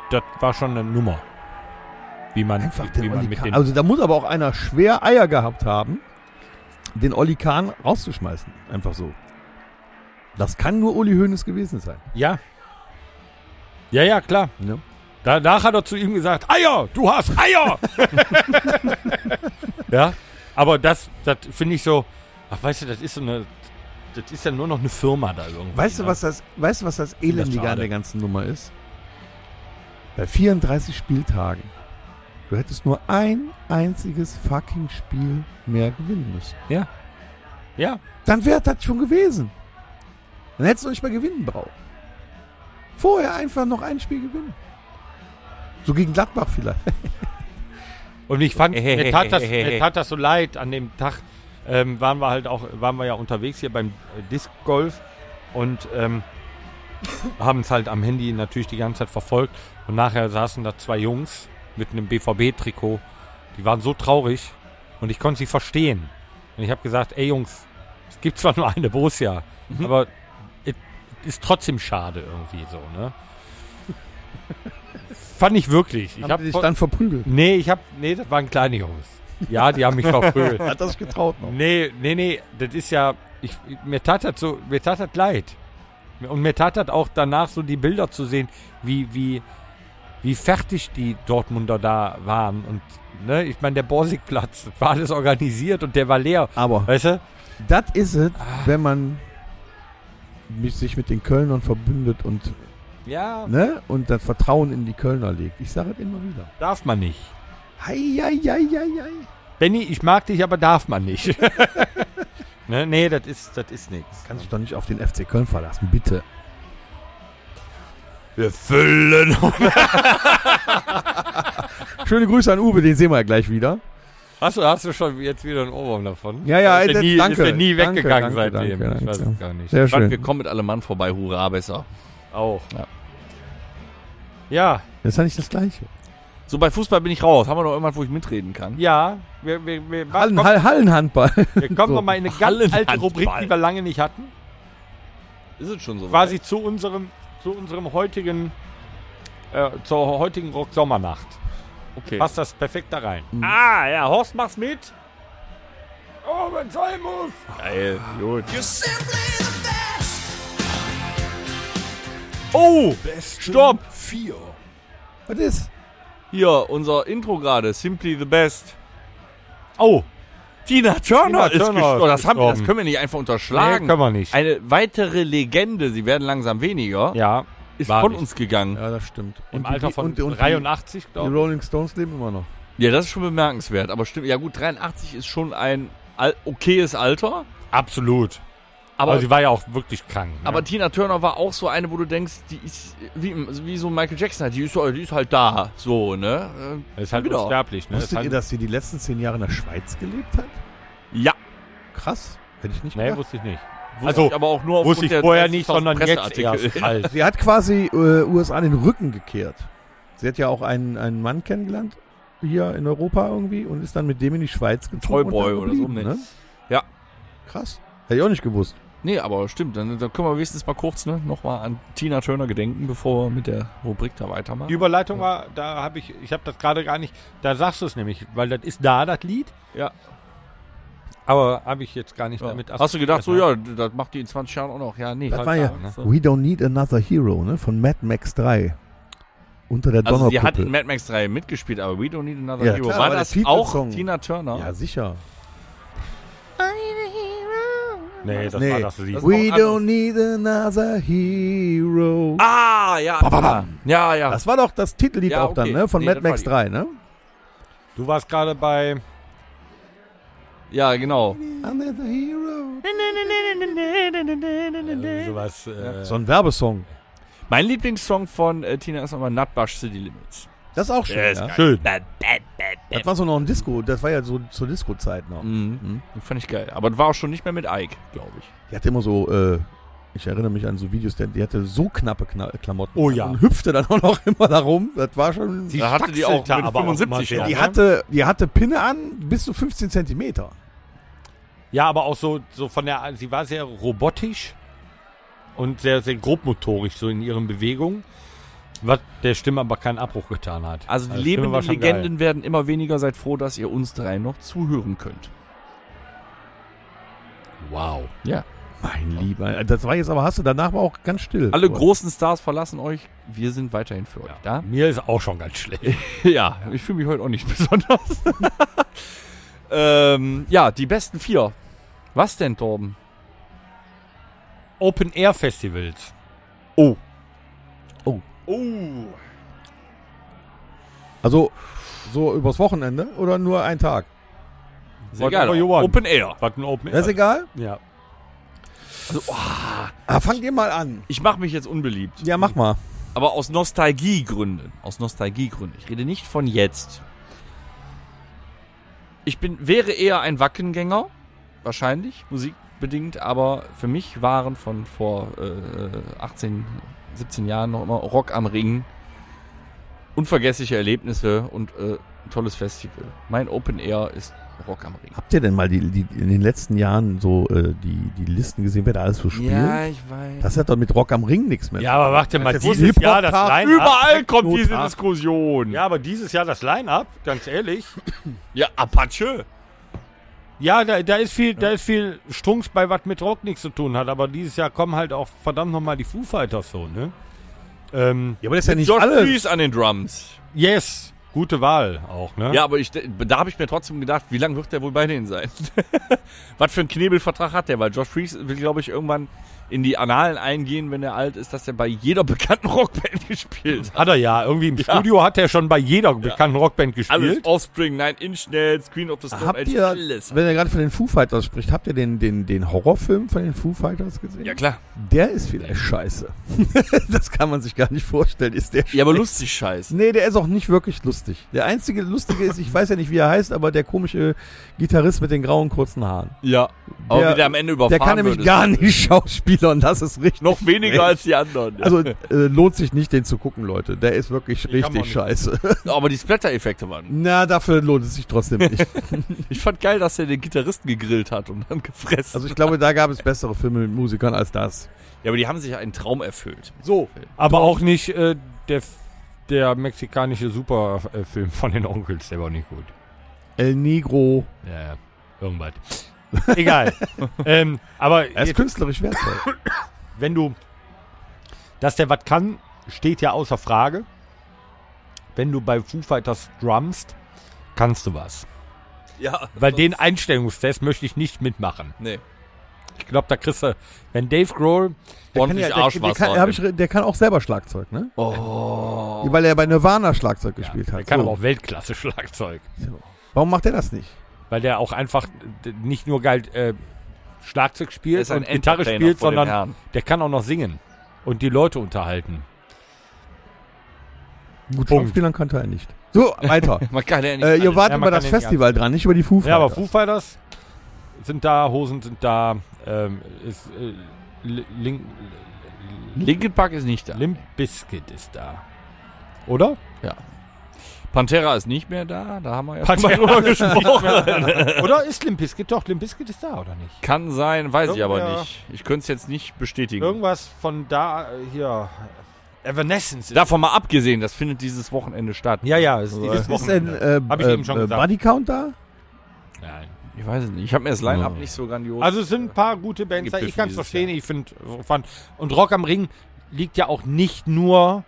das war schon eine Nummer. Wie man, Einfach wie den man mit den. Also da muss aber auch einer schwer Eier gehabt haben, den Olli Kahn rauszuschmeißen. Einfach so. Das kann nur Uli Hoeneß gewesen sein. ja. Ja, ja, klar. Ne? Danach hat er zu ihm gesagt, Eier, du hast Eier! ja, aber das, das finde ich so, ach weißt du, das ist so eine, das ist ja nur noch eine Firma da irgendwie. Weißt du, ne? was das, weißt du, was das Elendige an der ganzen Nummer ist? Bei 34 Spieltagen. Du hättest nur ein einziges fucking Spiel mehr gewinnen müssen. Ja, Dann wäre das schon gewesen. Dann hättest du nicht mehr gewinnen brauchen. Vorher einfach noch ein Spiel gewinnen. So gegen Gladbach vielleicht. und ich fand, mir tat, das, mir tat das so leid an dem Tag, ähm, waren wir halt auch, waren wir ja unterwegs hier beim äh, Disc Golf und ähm, haben es halt am Handy natürlich die ganze Zeit verfolgt und nachher saßen da zwei Jungs mit einem BVB-Trikot, die waren so traurig und ich konnte sie verstehen. Und ich habe gesagt, ey Jungs, es gibt zwar nur eine Borussia, aber es ist trotzdem schade irgendwie so, ne? Fand ich wirklich. Ich Haben hab die dich dann verprügelt. Nee, ich hab. Nee, das waren kleine Jungs. Ja, die haben mich verprügelt. Hat das getraut noch. Nee, nee, nee, das ist ja. Ich, mir tat das so, mir tat das leid. Und mir tat das auch danach so die Bilder zu sehen, wie, wie, wie fertig die Dortmunder da waren. Und ne, ich meine, der Borsigplatz, war alles organisiert und der war leer. Aber Weißt du? das ist es, wenn man sich mit den Kölnern verbündet und, Ja, ne, und das Vertrauen in die Kölner legt. Ich sage es immer wieder. darf man nicht. Hei, hei, hei, hei, hei. Benny, ich mag dich, aber darf man nicht. ne, nee, das ist, das ist nichts. Kannst dich doch nicht auf den FC Köln verlassen, bitte. Wir füllen. Schöne Grüße an Uwe, den sehen wir ja gleich wieder. Hast du, hast du schon jetzt wieder einen Ohrwurm davon? Ja, ja, ist er nie, danke. Ist er nie Danke, weggegangen danke, seitdem? danke, ich weiß danke. es gar nicht. Sehr Fand, schön. wir kommen mit allem Mann vorbei. Hurra, besser. Auch. Ja. Ja, Das ist ja nicht das Gleiche. So, bei Fußball bin ich raus. Haben wir noch irgendwas, wo ich mitreden kann? ja. Wir, wir, wir, Hallen, komm, Hall, Hallenhandball. wir kommen So. noch mal in eine ganz alte Rubrik, die wir lange nicht hatten. Ist es schon so? Quasi zu unserem, zu unserem heutigen, äh, zur heutigen Rock-Sommernacht. Okay. Passt das perfekt da rein. Ah, ja, Horst, mach's mit. Oh, wenn sein muss. Geil, gut. Oh, Stopp! Vier. Was ist? Hier, unser Intro gerade, Simply the Best. Oh, Tina Turner Tina ist Turner gestorben. ist Das, haben, das können wir nicht einfach nee, unterschlagen. können wir nicht. Eine weitere Legende, sie werden langsam weniger, ja, ist von nicht. uns gegangen. Ja, das stimmt. im die- Alter von und, und 83, Die, die glaube ich. Rolling Stones leben immer noch. Ja, das ist schon bemerkenswert. Aber stimmt, ja gut, 83 ist schon ein okayes Alter. Absolut. Aber, Aber sie war ja auch wirklich krank. Ne? aber Tina Turner war auch so eine, wo du denkst, die ist wie, wie so Michael Jackson, halt, die ist, die ist halt da, so, ne? das ist halt wieder. unsterblich. Ne? Das Wusstet ist ihr, halt, dass sie die letzten zehn Jahre in der Schweiz gelebt hat? Ja, Krass. Hätte ich nicht Nee, gedacht. wusste ich nicht. Wusste Also, ich aber auch nur Wusste ich der vorher 30.000 nicht, sondern jetzt erst halt. Sie hat quasi äh, USA den Rücken gekehrt. Sie hat ja auch einen, einen Mann kennengelernt hier in Europa irgendwie und ist dann mit dem in die Schweiz gezogen. Toyboy oder so, ne? ne? Ja. Krass. Hätte ich auch nicht gewusst. Nee, aber stimmt. Dann, dann können wir wenigstens mal kurz ne, nochmal an Tina Turner gedenken, bevor wir mit der Rubrik da weitermachen. Die Überleitung war, da habe ich, ich habe das gerade gar nicht, da sagst du es nämlich, weil das ist da, das Lied. Ja. Aber habe ich jetzt gar nicht Ja. damit Hast du gedacht, so ja, das macht die in 20 Jahren auch noch? Ja, nee. Das halt war ja da, ne? We Don't Need Another Hero, ne? Von Mad Max 3. Unter der Also sie hat Donnerkuppel. in Mad Max 3 mitgespielt, aber We Don't Need Another Ja, Hero. klar, war das auch Tina Turner? ja, sicher. Nee, das Nee. war das Lied. We don't need another hero. Ah, ja. Ba, ba, bam. Ja, ja. Das war doch das Titellied Ja, auch dann, ne? Von Nee, Mad Max die. 3, ne? Du warst gerade bei, ja, genau. Another hero. sowas, äh, So ein Werbesong. Mein Lieblingssong von äh, Tina ist aber Nutbush City Limits. Das ist auch schön, Ja, ist ja. schön. Das war so noch ein Disco, das war ja so zur Disco-Zeit noch. Mhm. Mhm. Fand ich geil. Aber das war auch schon nicht mehr mit Ike, glaube ich. Die hatte immer so, äh, ich erinnere mich an so Videos, die, die hatte so knappe Kna Klamotten. Oh ja. Und hüpfte dann auch noch immer da rum. Das war schon. Sie Da hatte die auch stachselte mit aber auch 75 immer noch. sehr, die, ne? hatte, die hatte Pinne an bis zu 15 Zentimeter. Ja, aber auch so, so von der, sie war sehr robotisch und sehr, sehr grobmotorisch so in ihren Bewegungen, was der Stimme aber keinen Abbruch getan hat. Also die war lebenden Legenden werden immer weniger. Seid froh, dass ihr uns drei noch zuhören könnt. Geil. Wow. Ja. Mein Lieber. Das war jetzt aber, hast du danach war auch ganz still. Alle großen Stars verlassen euch. Wir sind weiterhin für euch da. Mir ist auch schon ganz schlecht. Ja, ich fühle mich heute auch nicht besonders. ähm, ja, die besten vier. Was denn, Torben? Open Air Festivals. Oh. Oh. Also, so übers Wochenende oder nur ein Tag? Geil. you want. Open Air. Was ein Open Das ist Air? egal. Ja. Also, oh, Ah, fangt ihr mal an. ich mache mich jetzt unbeliebt. Ja, mach mal. Aber aus Nostalgiegründen. Aus Nostalgiegründen. Ich rede nicht von jetzt. Ich bin, wäre eher ein Wackengänger. Wahrscheinlich, musikbedingt. Aber für mich waren von vor äh, 18, 17 Jahren noch immer Rock am Ring. Unvergessliche Erlebnisse und äh, ein tolles Festival. Mein Open Air ist Rock am Ring. Habt ihr denn mal die, die, in den letzten Jahren so äh, die, die Listen gesehen, wer da alles so spielt? ich weiß. Das hat doch mit Rock am Ring nichts mehr. Ja, aber warte mal, dieses Jahr das Line-Up. Überall kommt diese. Diskussion. Ja, aber dieses Jahr das Line-Up, ganz ehrlich. ja Apache. Ja, da, da ist viel, da ist viel Strunks bei, was mit Rock nichts zu tun hat. Aber dieses Jahr kommen halt auch verdammt nochmal die Foo Fighters so, ne? Ähm, Ja, aber das ist ja nicht Josh alles. Freese an den Drums. yes, gute Wahl auch, ne? Ja, aber ich, da habe ich mir trotzdem gedacht, wie lange wird der wohl bei denen sein? Was für einen Knebelvertrag hat der? Weil Josh Freese will, glaube ich, irgendwann in die Annalen eingehen, wenn er alt ist, dass er bei jeder bekannten Rockband gespielt hat. Hat er ja. Irgendwie im Ja. Studio hat er schon bei jeder bekannten Rockband Alles. gespielt. Offspring, Nine Inch Nails, Queen of the Stone Habt Age, ihr, alles. wenn ihr gerade von den Foo Fighters spricht, habt ihr den, den, den Horrorfilm von den Foo Fighters gesehen? Ja, klar. Der ist vielleicht scheiße. das kann man sich gar nicht vorstellen. Ist der Ja, aber lustig scheiße. Nee, der ist auch nicht wirklich lustig. Der einzige lustige ist, ich weiß ja nicht, wie er heißt, aber der komische Gitarrist mit den grauen kurzen Haaren. Ja. Aber Der- wie der am Ende überfahren Der kann nämlich gar ist nicht Schauspielern, das ist richtig. Noch weniger als die anderen. Ja. Also äh, lohnt sich nicht, den zu gucken, Leute. Der ist wirklich man richtig scheiße. aber die Splatter-Effekte waren. Na, dafür lohnt es sich trotzdem nicht. Ich fand geil, dass er den Gitarristen gegrillt hat und dann gefressen. Also ich glaube, da gab es bessere Filme mit Musikern als das. ja, aber die haben sich einen Traum erfüllt. So. Aber auch nicht äh, der, der mexikanische Superfilm von den Onkels, der war nicht gut. El Negro. Ja, ja. Irgendwas. Egal. ähm, aber Er ist jetzt, künstlerisch wertvoll. wenn du, dass der was kann, steht ja außer Frage. Wenn du bei Foo Fighters drummst, kannst du was. Ja. Weil den Einstellungstest möchte ich nicht mitmachen. Nee. Ich glaube, da kriegst du, wenn Dave Grohl, Der kann, Ordentlich ja, der, der, Arschwasser. kann, ich, der kann auch selber Schlagzeug, ne? oh. Weil er bei Nirvana Schlagzeug ja, gespielt der hat. kann So. aber auch Weltklasse-Schlagzeug. So. Warum macht er das nicht? Weil der auch einfach nicht nur geil äh, Schlagzeug spielt und Gitarre spielt, sondern der kann auch noch singen und die Leute unterhalten. Gut. Schauspielern kannte er nicht. So, weiter. Man kann ja nicht äh, ihr alles. wart Ja, man über kann das ja Festival dran, nicht über die Foo Fighters. Ja, aber Foo Fighters sind da, Hosen sind da, ähm, ist, äh, Li- Link, Linkin Park ist nicht da. Limp Bizkit ist da. Oder? Pantera ist nicht mehr da. Da haben wir ja Pantera schon mal drüber ist gesprochen. oder ist Limp Bizkit? Doch, Limp Bizkit ist da, oder nicht? Kann sein, weiß ich aber Irgendwer- nicht. Ich könnte es jetzt nicht bestätigen. Irgendwas von da, äh, hier, Evanescence. ist- Davon mal abgesehen, das findet dieses Wochenende statt. ja, ja, ist Also, dieses Ist denn Wochenende. äh, Hab ich äh, eben schon äh, gesagt. Body Count da? Nein. Ich weiß es nicht. Ich habe mir das Line-Up Oh. nicht so grandios. Also es sind ein paar gute Bands da. Gipfel Ich kann es verstehen. Ich finde, und Rock am Ring liegt ja auch nicht nur,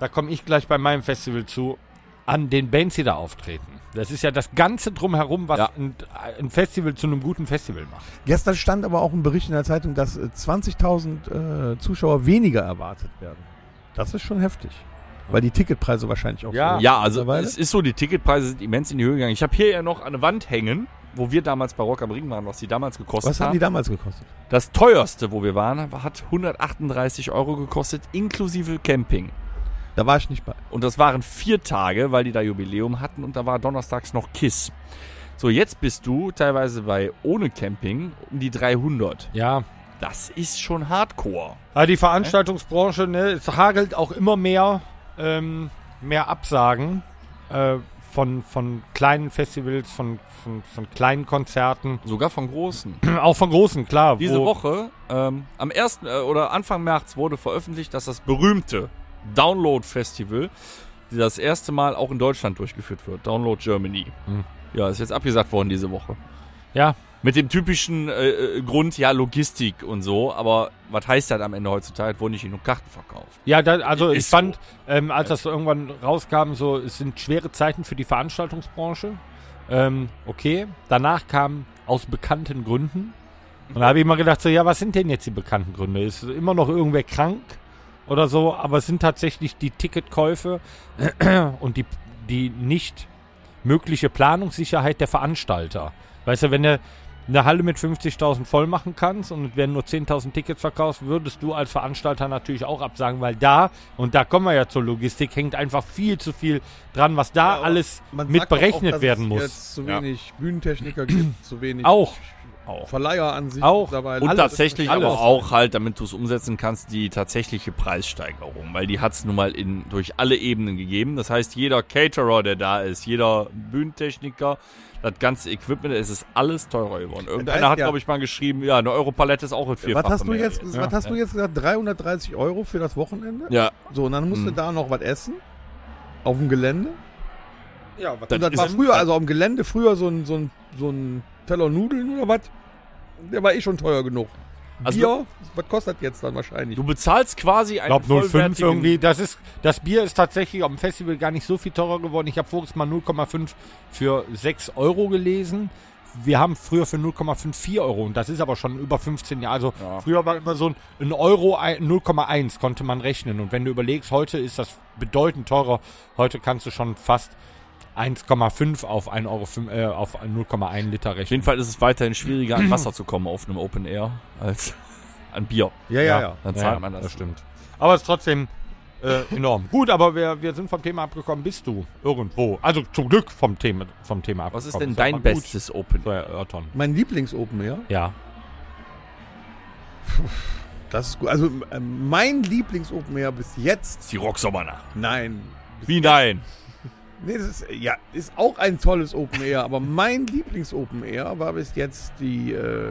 da komme ich gleich bei meinem Festival zu, an den Bands, die da auftreten. Das ist ja das Ganze drumherum, was Ja. ein, ein Festival zu einem guten Festival macht. Gestern stand aber auch ein Bericht in der Zeitung, dass äh, 20.000 äh, Zuschauer weniger erwartet werden. Das ist schon heftig. Weil die Ticketpreise wahrscheinlich auch Ja. so ja, also es ist so, die Ticketpreise sind immens in die Höhe gegangen. Ich habe hier ja noch eine Wand hängen, wo wir damals bei Rock am Ring waren, was die damals gekostet Was haben haben. die damals gekostet? das teuerste, wo wir waren, hat 138 Euro gekostet, inklusive Camping. Da war ich nicht bei. Und das waren vier Tage, weil die da Jubiläum hatten und da war donnerstags noch KISS. So, jetzt bist du teilweise bei ohne Camping um die 300. Ja. Das ist schon Hardcore. Aber die Veranstaltungsbranche, ne, es hagelt auch immer mehr, ähm, mehr Absagen äh, von, von kleinen Festivals, von, von, von kleinen Konzerten, Sogar von großen. auch von großen, klar. Diese wo- Woche, ähm, am 1. Äh, oder Anfang März wurde veröffentlicht, dass das berühmte Download Festival das erste Mal auch in Deutschland durchgeführt wird. Download Germany. Hm. Ja, ist jetzt abgesagt worden diese Woche. Ja, Mit dem typischen äh, äh, Grund, ja, Logistik und so, aber was heißt das am Ende heutzutage? Es wurden nicht genug Karten verkauft. Ja, da, also ich Ist so. fand, ähm, als das so irgendwann rauskam, so es sind schwere Zeiten für die Veranstaltungsbranche. Ähm, okay, danach kam aus bekannten Gründen. Und da habe ich immer gedacht, so ja, was sind denn jetzt die bekannten Gründe? Ist immer noch irgendwer krank oder so? Aber es sind tatsächlich die Ticketkäufe und die, die nicht mögliche Planungssicherheit der Veranstalter. Weißt du, wenn du eine Halle mit 50.000 voll machen kannst und es werden nur 10.000 Tickets verkauft, würdest du als Veranstalter natürlich auch absagen, weil da, und da kommen wir ja zur Logistik, hängt einfach viel zu viel dran, was da Ja, alles mit berechnet werden es muss. jetzt zu Ja. wenig Bühnentechniker gibt, zu wenig Auch. Auch. Verleiher an sich Auch. mittlerweile. Und tatsächlich aber auch halt, damit du es umsetzen kannst, die tatsächliche Preissteigerung, weil die hat es nun mal in, durch alle Ebenen gegeben. Das heißt, jeder Caterer, der da ist, jeder Bühnentechniker, das ganze Equipment, es ist alles teurer geworden. Irgendeiner heißt hat, ja- glaube ich, mal geschrieben, ja, eine Europalette ist auch ein was Vierfache hast du jetzt, was hast du jetzt gesagt? 330 Euro für das Wochenende? Ja, So, und dann musst du Mhm. da noch was essen. Auf dem Gelände. Ja, was Und das ist- war früher, also auf dem Gelände früher so ein, so ein, so ein Teller Nudeln oder was. Der war eh schon teuer genug. Also Bier, was kostet jetzt dann wahrscheinlich? du bezahlst quasi Ich einen glaube 05 vollwertigen- irgendwie. Das ist das Bier ist tatsächlich auf dem Festival gar nicht so viel teurer geworden. Ich habe voriges Mal 0,5 für 6 Euro gelesen. Wir haben früher für 0,54 Euro und das ist aber schon über 15 Jahre. Also Ja. früher war immer so ein, ein Euro ein- 0,1 konnte man rechnen und wenn du überlegst, heute ist das bedeutend teurer. Heute kannst du schon fast 1,5 auf 1 Euro äh, auf 0,1 Liter Auf rechnen. jeden Fall ist es weiterhin schwieriger, an Wasser zu kommen auf einem Open Air als an Bier. ja, ja, ja. Dann zahlt ja, man das. das stimmt. Aber es ist trotzdem äh, enorm. Gut, aber wir, wir sind vom Thema abgekommen. Bist du irgendwo? Also zum Glück vom Thema, vom Thema abgekommen. Was ist denn dein bestes Open Zu erörtern. Mein Lieblings-Open Air. Ja. Das ist gut. Also äh, mein Lieblings-Open Air bis jetzt. Die Rocksommernacht. Nein. Wie nein? Nee, das ist, ja, ist auch ein tolles Open Air, aber mein Lieblings-Open Air war bis jetzt die, äh,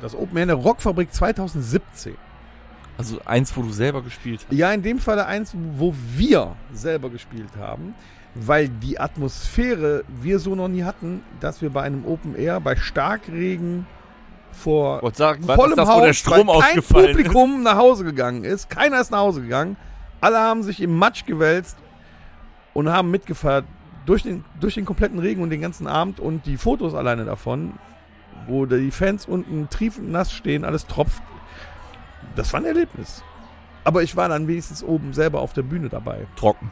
das Open Air in der Rockfabrik 2017. Also eins, wo du selber gespielt hast. Ja, in dem Falle eins, wo wir selber gespielt haben, weil die Atmosphäre wir so noch nie hatten, dass wir bei einem Open Air bei Starkregen vor sagen, vollem das, Haus, der Strom weil kein ist? Publikum nach Hause gegangen ist. Keiner ist nach Hause gegangen. Alle haben sich im Matsch gewälzt und haben mitgefeiert durch den, durch den kompletten Regen und den ganzen Abend und die Fotos alleine davon, wo die Fans unten triefend nass stehen, alles tropft. Das war ein Erlebnis. Aber ich war dann wenigstens oben selber auf der Bühne dabei. Trocken.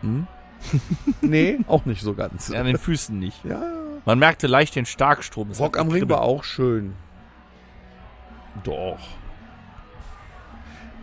Hm? nee, auch nicht so ganz. Ja, an den Füßen nicht. Ja, Man merkte leicht den Starkstrom. Es Rock am Ring war auch schön. Doch.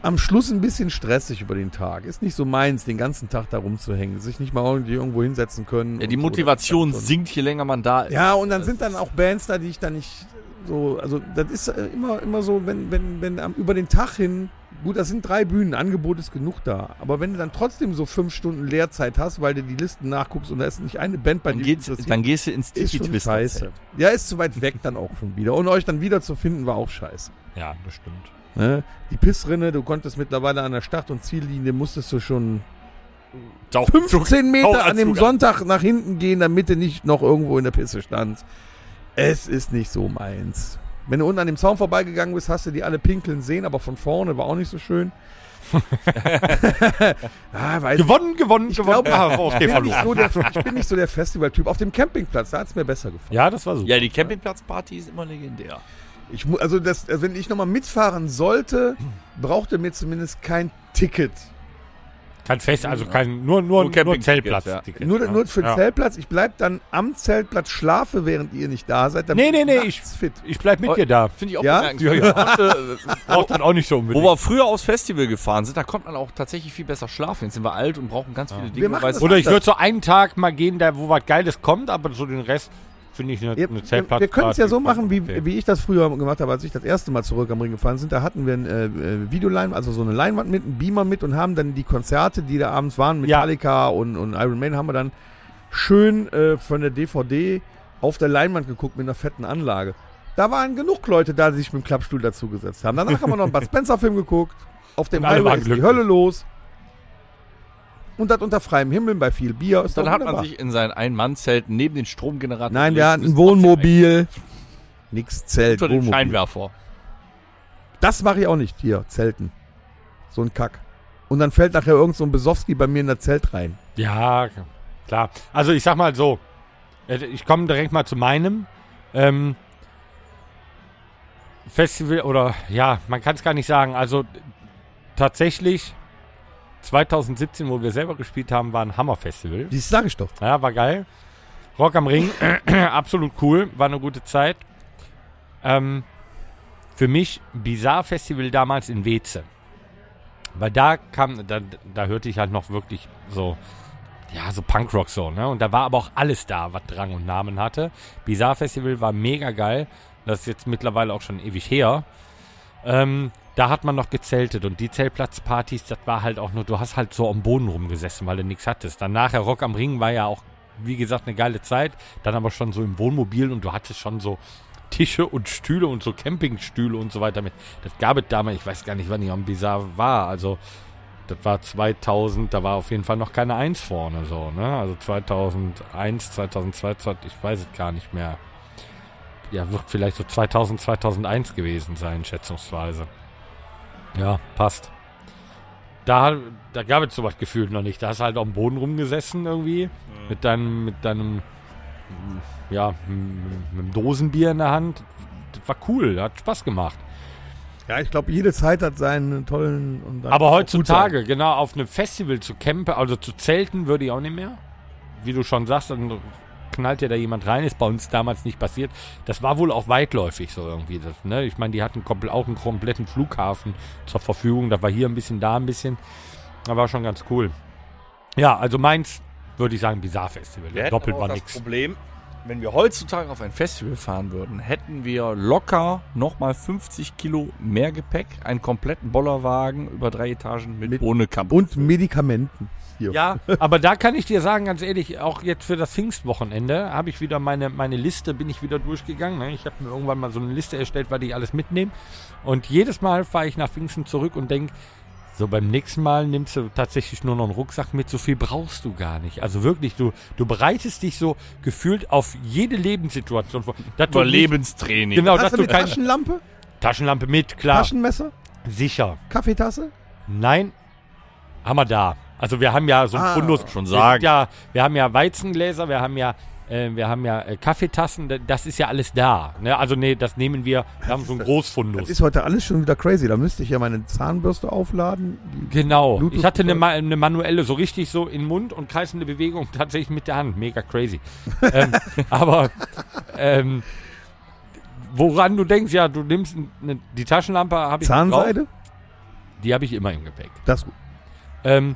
Am Schluss ein bisschen stressig über den Tag. Ist nicht so meins, den ganzen Tag da rumzuhängen, sich nicht mal irgendwie irgendwo hinsetzen können. Ja, die so. Motivation schon. sinkt, je länger man da ist. Ja, und dann sind dann auch Bands da, die ich dann nicht so, also das ist äh, immer, immer so, wenn, wenn, wenn am- über den Tag hin, gut, das sind drei Bühnen, Angebot ist genug da, aber wenn du dann trotzdem so fünf Stunden Lehrzeit hast, weil du die Listen nachguckst und da ist nicht eine Band bei Dann, dir, geht's, interessiert, dann gehst du ins Twister. scheiße. Ja, ist zu weit weg dann auch schon wieder. Und euch dann wieder zu finden, war auch scheiße. Ja, das stimmt. Ne? Die Pissrinne, du konntest mittlerweile an der Start- und Ziellinie, musstest du schon 15 Meter an dem Sonntag nach hinten gehen, damit du nicht noch irgendwo in der Pisse standst. Es ist nicht so meins. Wenn du unten an dem Zaun vorbeigegangen bist, hast du die alle pinkeln sehen, aber von vorne war auch nicht so schön. ah, Gewonnen, gewonnen, ich gewonnen. glaube, Ah, okay, ich, bin nicht so der, ich bin nicht so der Festivaltyp. Auf dem Campingplatz, da hat es mir besser gefallen. Ja, das war super. Ja, die Campingplatzparty ist immer legendär. Ich, mu- also, das, also wenn ich nochmal mitfahren sollte, brauchte mir zumindest kein Ticket. Kein Fest, also kein, nur, nur, nur, Campingticket, Zeltplatz. ja. Nur, ja. nur für den ja. Zeltplatz. Ich bleib dann am Zeltplatz, schlafe, während ihr nicht da seid. Dann Nee, nee, nee, ich- fit. Ich bleib mit dir da. Finde ich auch Ja? äh, Braucht dann auch nicht so Wo unbedingt. wir früher aufs Festival gefahren sind, da konnte man auch tatsächlich viel besser schlafen. Jetzt sind wir alt und brauchen ganz viele Dinge. Oder ich würde so einen Tag mal gehen, da wo was Geiles kommt, aber so den Rest finde ich eine, Wir, eine Zeltplatz. wir können es ja so machen, wie, Okay. wie ich das früher gemacht habe, als ich das erste Mal zurück am Ring gefahren sind. Da hatten wir ein äh, äh, Videoleinwand, also so eine Leinwand mit, einen Beamer mit und haben dann die Konzerte, die da abends waren, Ja. Metallica und, und Iron Maiden, haben wir dann schön äh, von der DVD auf der Leinwand geguckt mit einer fetten Anlage. Da waren genug Leute da, die sich mit dem Klappstuhl dazugesetzt haben. Danach haben wir noch einen Bud Spencer-Film geguckt. Auf dem Highway ist die. Hölle los. Und das unter freiem Himmel bei viel Bier. Ist Dann hat man sich in sein Ein-Mann-Zelt neben den Stromgenerator Nein, wir hatten ein Wohnmobil. Nix Zelt, unter dem Wohnmobil. Scheinwerfer. Das mache ich auch nicht hier, Zelten. So ein Kack. Und dann fällt nachher irgend so ein Besowski bei mir in das Zelt rein. Ja, klar. Also ich sag mal so, äh, ich komme direkt mal zu meinem ähm, Festival oder ja, man kann es gar nicht sagen. Also tatsächlich 2017, wo wir selber gespielt haben, war ein Hammerfestival. Das sage ich doch. Ja, war geil. Rock am Ring, absolut cool, war eine gute Zeit. Ähm, für mich Bizarre Festival damals in Weze. Weil da kam, da, da hörte ich halt noch wirklich so, ja, so Punkrock so, ne? Und da war aber auch alles da, was Drang und Namen hatte. Bizarre Festival war mega geil. Das ist jetzt mittlerweile auch schon ewig her. Ähm, da hat man noch gezeltet und die Zeltplatzpartys, das war halt auch nur, du hast halt so am Boden rumgesessen, weil du nichts hattest. Dann nachher Rock am Ring war ja auch, wie gesagt, eine geile Zeit. Dann aber schon so im Wohnmobil und du hattest schon so Tische und Stühle und so Campingstühle und so weiter mit. Das gab es damals, ich weiß gar nicht, wann ich am Bizarre war. Also, das war 2000, da war auf jeden Fall noch keine Eins vorne so, ne? Also 2001, 2002, 2000, ich weiß es gar nicht mehr. Ja, wird vielleicht so 2000, 2001 gewesen sein, schätzungsweise. Ja, passt. Da, da gab es sowas gefühlt noch nicht. Da hast du halt auf dem Boden rumgesessen irgendwie. Mit deinem, mit deinem, ja, mit einem Dosenbier in der Hand. Das war cool, hat Spaß gemacht. Ja, ich glaube, jede Zeit hat seinen tollen. Und Aber heutzutage, genau, auf einem Festival zu campen, also zu zelten, würde ich auch nicht mehr. Wie du schon sagst, dann knallt ja da jemand rein, ist bei uns damals nicht passiert. Das war wohl auch weitläufig so irgendwie. Das, ne? Ich meine, die hatten auch einen kompletten Flughafen zur Verfügung. Da war hier ein bisschen, da ein bisschen. Das war schon ganz cool. Ja, also meins würde ich sagen Bizarre Festival. Wir Doppelt war das nix. Problem, wenn wir heutzutage auf ein Festival fahren würden, hätten wir locker nochmal 50 Kilo mehr Gepäck, einen kompletten Bollerwagen über drei Etagen mit, Mit- Bohnenkamp. Und Medikamenten. Hier. Ja, aber da kann ich dir sagen, ganz ehrlich, auch jetzt für das Pfingstwochenende habe ich wieder meine, meine Liste, bin ich wieder durchgegangen. Ne? Ich habe mir irgendwann mal so eine Liste erstellt, weil ich alles mitnehme. Und jedes Mal fahre ich nach Pfingsten zurück und denke, so beim nächsten Mal nimmst du tatsächlich nur noch einen Rucksack mit, so viel brauchst du gar nicht. Also wirklich, du, du bereitest dich so gefühlt auf jede Lebenssituation vor. Dass Überlebenstraining. Genau, dass Hast du du eine keine Taschenlampe? Taschenlampe mit, klar, Taschenmesser? sicher. Kaffeetasse? Nein, haben wir da. Also wir haben ja so ein Ah, Fundus. schon Wir sagen. sind Ja, wir haben ja Weizengläser, wir haben ja, äh, wir haben ja äh, Kaffeetassen. da- Das ist ja alles da. Ne? Also nee, das nehmen wir. Wir haben so einen Das Großfundus. ist heute alles schon wieder crazy. Da müsste ich ja meine Zahnbürste aufladen. Genau. Bluetooth- Ich hatte eine, eine manuelle, so richtig so in den Mund und kreisende Bewegung tatsächlich mit der Hand. Mega crazy. ähm, aber ähm, woran du denkst, ja, du nimmst eine, die Taschenlampe, habe ich. Zahnseide? Die habe ich immer im Gepäck. Das ist gut. Ähm,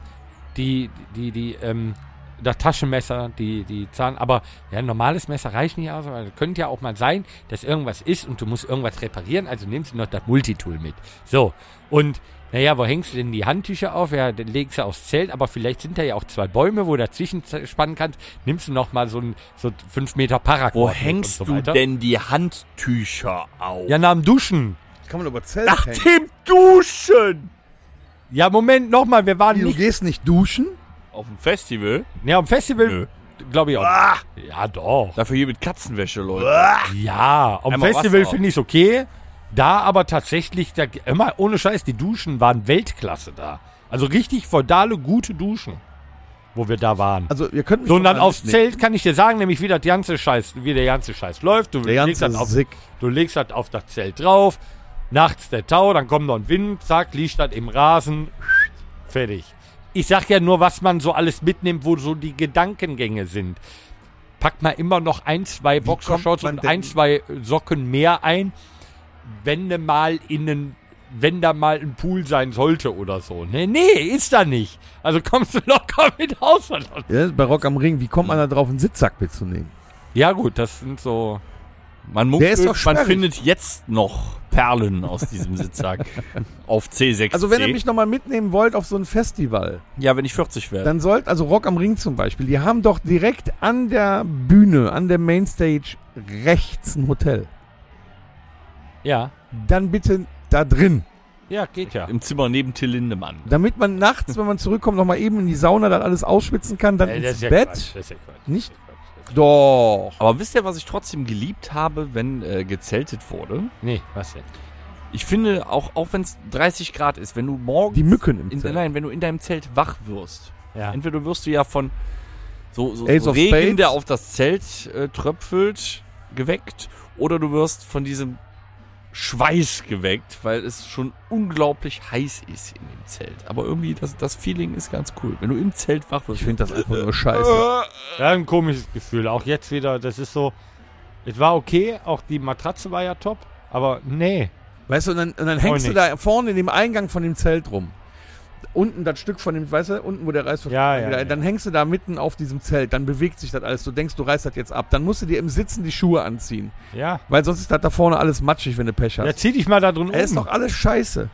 die, die, die, ähm, das Taschenmesser, die, die Zahn, aber ja, ein normales Messer reicht nicht aus, aber es könnte ja auch mal sein, dass irgendwas ist und du musst irgendwas reparieren, also nimmst du noch das Multitool mit. So, und naja, wo hängst du denn die Handtücher auf? Ja, dann legst du aufs Zelt, aber vielleicht sind da ja auch zwei Bäume, wo du dazwischen spannen kannst. Nimmst du noch mal so ein so 5 Meter Paracord Wo hängst so du denn die Handtücher auf? Ja, nach dem Duschen. Kann man über Zelt Nach hängen. dem Duschen! Ja, Moment, nochmal, wir waren Du nicht... gehst nicht duschen? Auf dem Festival? Ja, am Festival, Nö. glaube ich auch. Ja, doch. Dafür hier mit Katzenwäsche, Leute. Ja, am Einmal Festival finde ich es okay. Da aber tatsächlich, da, immer ohne Scheiß, die Duschen waren Weltklasse da. Also richtig feudale, gute Duschen, wo wir da waren. Also, wir könnten. So, und dann aufs Zelt kann ich dir sagen, nämlich wie das ganze Scheiß, wie der ganze Scheiß läuft. Du Der legst, ganze das auf, du legst das auf das Zelt drauf, nachts der Tau, dann kommt noch ein Wind, zack, liegt das im Rasen, fertig. Ich sag ja nur, was man so alles mitnimmt, wo so die Gedankengänge sind. Packt man immer noch ein, zwei Boxershorts und ein, zwei Socken mehr ein, wenn du mal in einen wenn da mal ein Pool sein sollte oder so. Nee, nee, ist da nicht. Also kommst du locker mit raus. Ja, bei Rock am Ring, wie kommt man da drauf, einen Sitzsack mitzunehmen? Ja gut, das sind so... Man, Der ist munkelt, doch man findet jetzt noch Perlen aus diesem Sitzsack auf C6. Also, wenn ihr mich nochmal mitnehmen wollt auf so ein Festival, ja, wenn ich 40 werde. dann sollt, also Rock am Ring zum Beispiel, die haben doch direkt an der Bühne, an der Mainstage rechts ein Hotel. Ja. Dann bitte da drin. Ja, geht ja. Im Zimmer neben Till Lindemann. Damit man nachts, wenn man zurückkommt, nochmal eben in die Sauna dann alles ausschwitzen kann, dann Äh, das ins ist ja Bett. Quatsch, das ist ja Quatsch. Nicht? Doch. Aber wisst ihr, was ich trotzdem geliebt habe, wenn äh, gezeltet wurde? Nee, was denn? Ich finde, auch, auch wenn es 30 Grad ist, wenn du morgens... Die Mücken im in, Zelt. Nein, wenn du in deinem Zelt wach wirst. Ja. Entweder wirst du ja von so, so, so Regen, Spades. der auf das Zelt äh, tröpfelt, geweckt. Oder du wirst von diesem Schweiß geweckt, weil es schon unglaublich heiß ist in dem Zelt. Aber irgendwie, das, das Feeling ist ganz cool. Wenn du im Zelt wach wirst. Ich finde das einfach nur scheiße. Ja, ein komisches Gefühl. Auch jetzt wieder, das ist so. Es war okay, auch die Matratze war ja top, aber nee. Weißt du, und dann, und dann hängst du da vorne in dem Eingang von dem Zelt rum. Unten das Stück von dem, weißt du, unten wo der Reißverschluss Ja, ja, wieder- ja. Dann hängst du da mitten auf diesem Zelt, dann bewegt sich das alles. Du denkst, du reißt das jetzt ab. Dann musst du dir im Sitzen die Schuhe anziehen. Ja. Weil sonst ist das da vorne alles matschig, wenn du Pech Ja, hast. zieh dich mal da drin um. Es ist doch alles scheiße.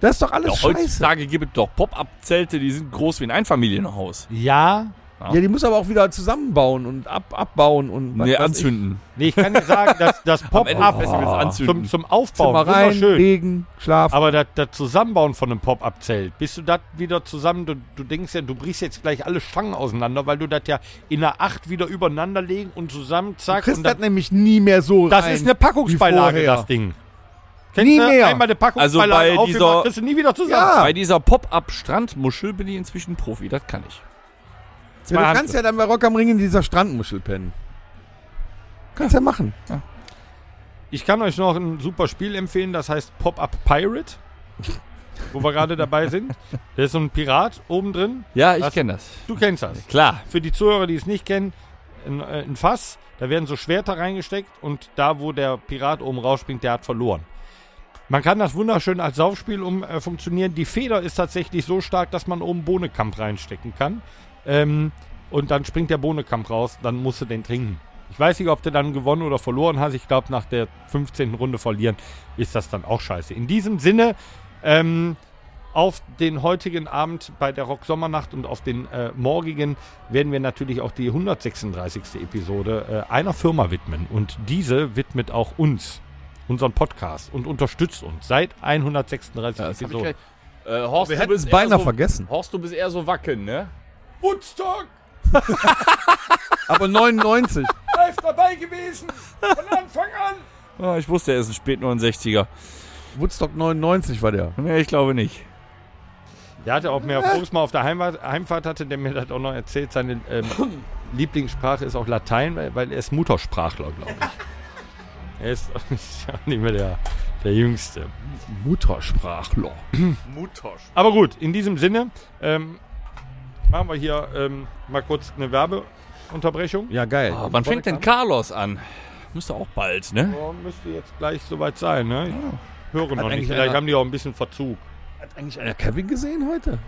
Das ist doch alles Ja, scheiße. heutzutage gibt es doch Pop-Up-Zelte, die sind groß wie ein Einfamilienhaus. Ja. Ja, die muss aber auch wieder zusammenbauen und ab, abbauen und Nee, anzünden. Nee, ich kann dir sagen, dass das Pop-Up Festivals zum, anzünden. zum ich. Aufbauen, Zimmer rein, legen, schlafen. Aber das, das Zusammenbauen von einem Pop-Up-Zelt, bis du das wieder zusammen, du, du denkst ja, du brichst jetzt gleich alle Stangen auseinander, weil du das ja in der Acht wieder übereinander legen und zusammen, du zack. kriegst Und das nämlich nie mehr so das rein. ist eine Packungsbeilage, das Ding. Kennst Nie du? mehr. Einmal eine Also Packungsbeilage bei auf, dieser- kriegst du nie wieder zusammen. Ja. Bei dieser Pop-Up-Strandmuschel bin ich inzwischen Profi, das kann ich. Ja, du kannst ja dann bei Rock am Ring in dieser Strandmuschel pennen. Kannst ja machen. Ich kann euch noch ein super Spiel empfehlen, das heißt Pop-Up Pirate, wo wir gerade dabei sind. Da ist so ein Pirat oben drin. Ja, ich kenne das. Du kennst das. Klar. Für die Zuhörer, die es nicht kennen, ein, äh, ein Fass, da werden so Schwerter reingesteckt und da, wo der Pirat oben rausspringt, der hat verloren. Man kann das wunderschön als Saufspiel um äh, funktionieren. Die Feder ist tatsächlich so stark, dass man oben Bohnenkamp reinstecken kann. Ähm, und dann springt der Bohnenkamp raus, dann musst du den trinken. Ich weiß nicht, ob du dann gewonnen oder verloren hast. Ich glaube, nach der 15. Runde verlieren ist das dann auch scheiße. In diesem Sinne, ähm, auf den heutigen Abend bei der Rock Sommernacht und auf den äh, morgigen werden wir natürlich auch die 136. Episode äh, einer Firma widmen. Und diese widmet auch uns, unseren Podcast und unterstützt uns seit 136 Episoden. Äh, Horst, hätten es beinahe vergessen. Horst, du bist eher so wacken, ne? Woodstock, Aber 99. live dabei gewesen, von Anfang an. Ah, ich wusste, er ist ein spät 69er. Woodstock 99 war der. Nee, ich glaube nicht. Der hatte auch mehr voriges Mal auf der Heimfahrt, Heimfahrt hatte der mir das auch noch erzählt. Seine ähm, Lieblingssprache ist auch Latein, weil, weil er ist Muttersprachler, glaube ich. Er ist ja nicht mehr der, der Jüngste. Muttersprachler. Mutter. Aber gut, in diesem Sinne ähm, machen wir hier ähm, mal kurz eine Werbeunterbrechung. Ja, geil. Ah, wann fängt denn Carlos an? Müsste auch bald, ne? Ja, müsste jetzt gleich soweit sein, ne? Ich höre noch nicht. Vielleicht einer- haben die auch ein bisschen Verzug. Hat eigentlich einer Kevin gesehen heute?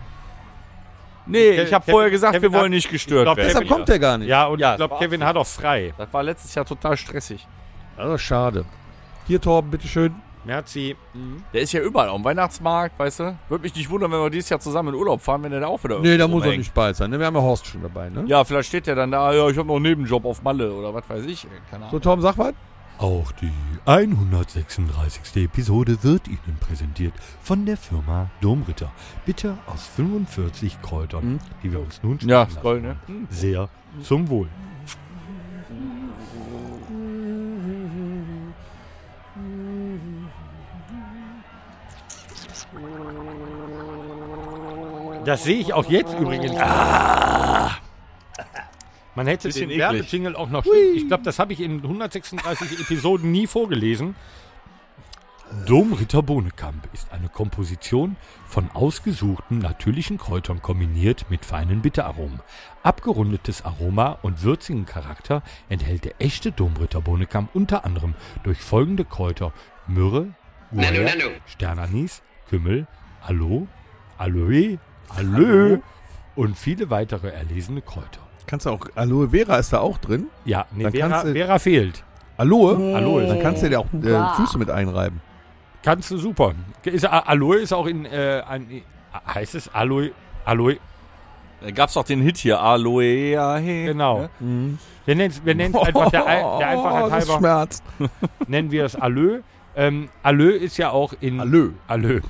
Nee, Ke- ich habe vorher gesagt, Kevin wir wollen hat- nicht gestört glaub, werden. Deshalb kommt der gar nicht. Ja, und Ja, ich glaube, Kevin hat auch frei. Das war letztes Jahr total stressig. Also schade. Hier, Torben, bitteschön. Merci. Der ist ja überall am Weihnachtsmarkt, weißt du? Würde mich nicht wundern, wenn wir dieses Jahr zusammen in Urlaub fahren, wenn der da auch wieder Nee, da muss er nicht bei sein. ne? Wir haben ja Horst schon dabei, ne? Ja, vielleicht steht der dann da, ja, ich habe noch einen Nebenjob auf Malle oder was weiß ich. Keine So, Ahnung. Torben, sag was. Auch die 136. Episode wird Ihnen präsentiert von der Firma Domritter. Bitte aus 45 Kräutern, Mhm. die wir uns nun Ja, schmecken toll, lassen. ne? Sehr zum Wohl. Das sehe ich auch jetzt übrigens. Man hätte den. Werbejingle auch noch schön. Ich glaube, das habe ich in 136 Episoden nie vorgelesen. Domritter Bohnekamp ist eine Komposition von ausgesuchten natürlichen Kräutern kombiniert mit feinen Bitteraromen. Abgerundetes Aroma und würzigen Charakter enthält der echte Domritter Bohnekamp unter anderem durch folgende Kräuter Myrrhe, Guaya, Sternanis, Kümmel, Aloe, Aloe, Aloe und viele weitere erlesene Kräuter. Kannst du auch, Aloe Vera ist da auch drin. Ja, nee, Dann Vera, kannst du- Vera fehlt. Aloe? Aloe. Dann kannst du dir auch äh, Füße mit einreiben. Kannst du super. Ist, A- Aloe ist auch in, äh, ein, heißt es Aloe, Aloe, Da gab's doch den Hit hier, Aloe, ja, hey. genau. Ne? Wir nennen es wir nennen's einfach der, Ein- der Einfachheit Oh, das halber, schmerzt. nennen wir es Aloe. Ähm, Aloe ist ja auch in...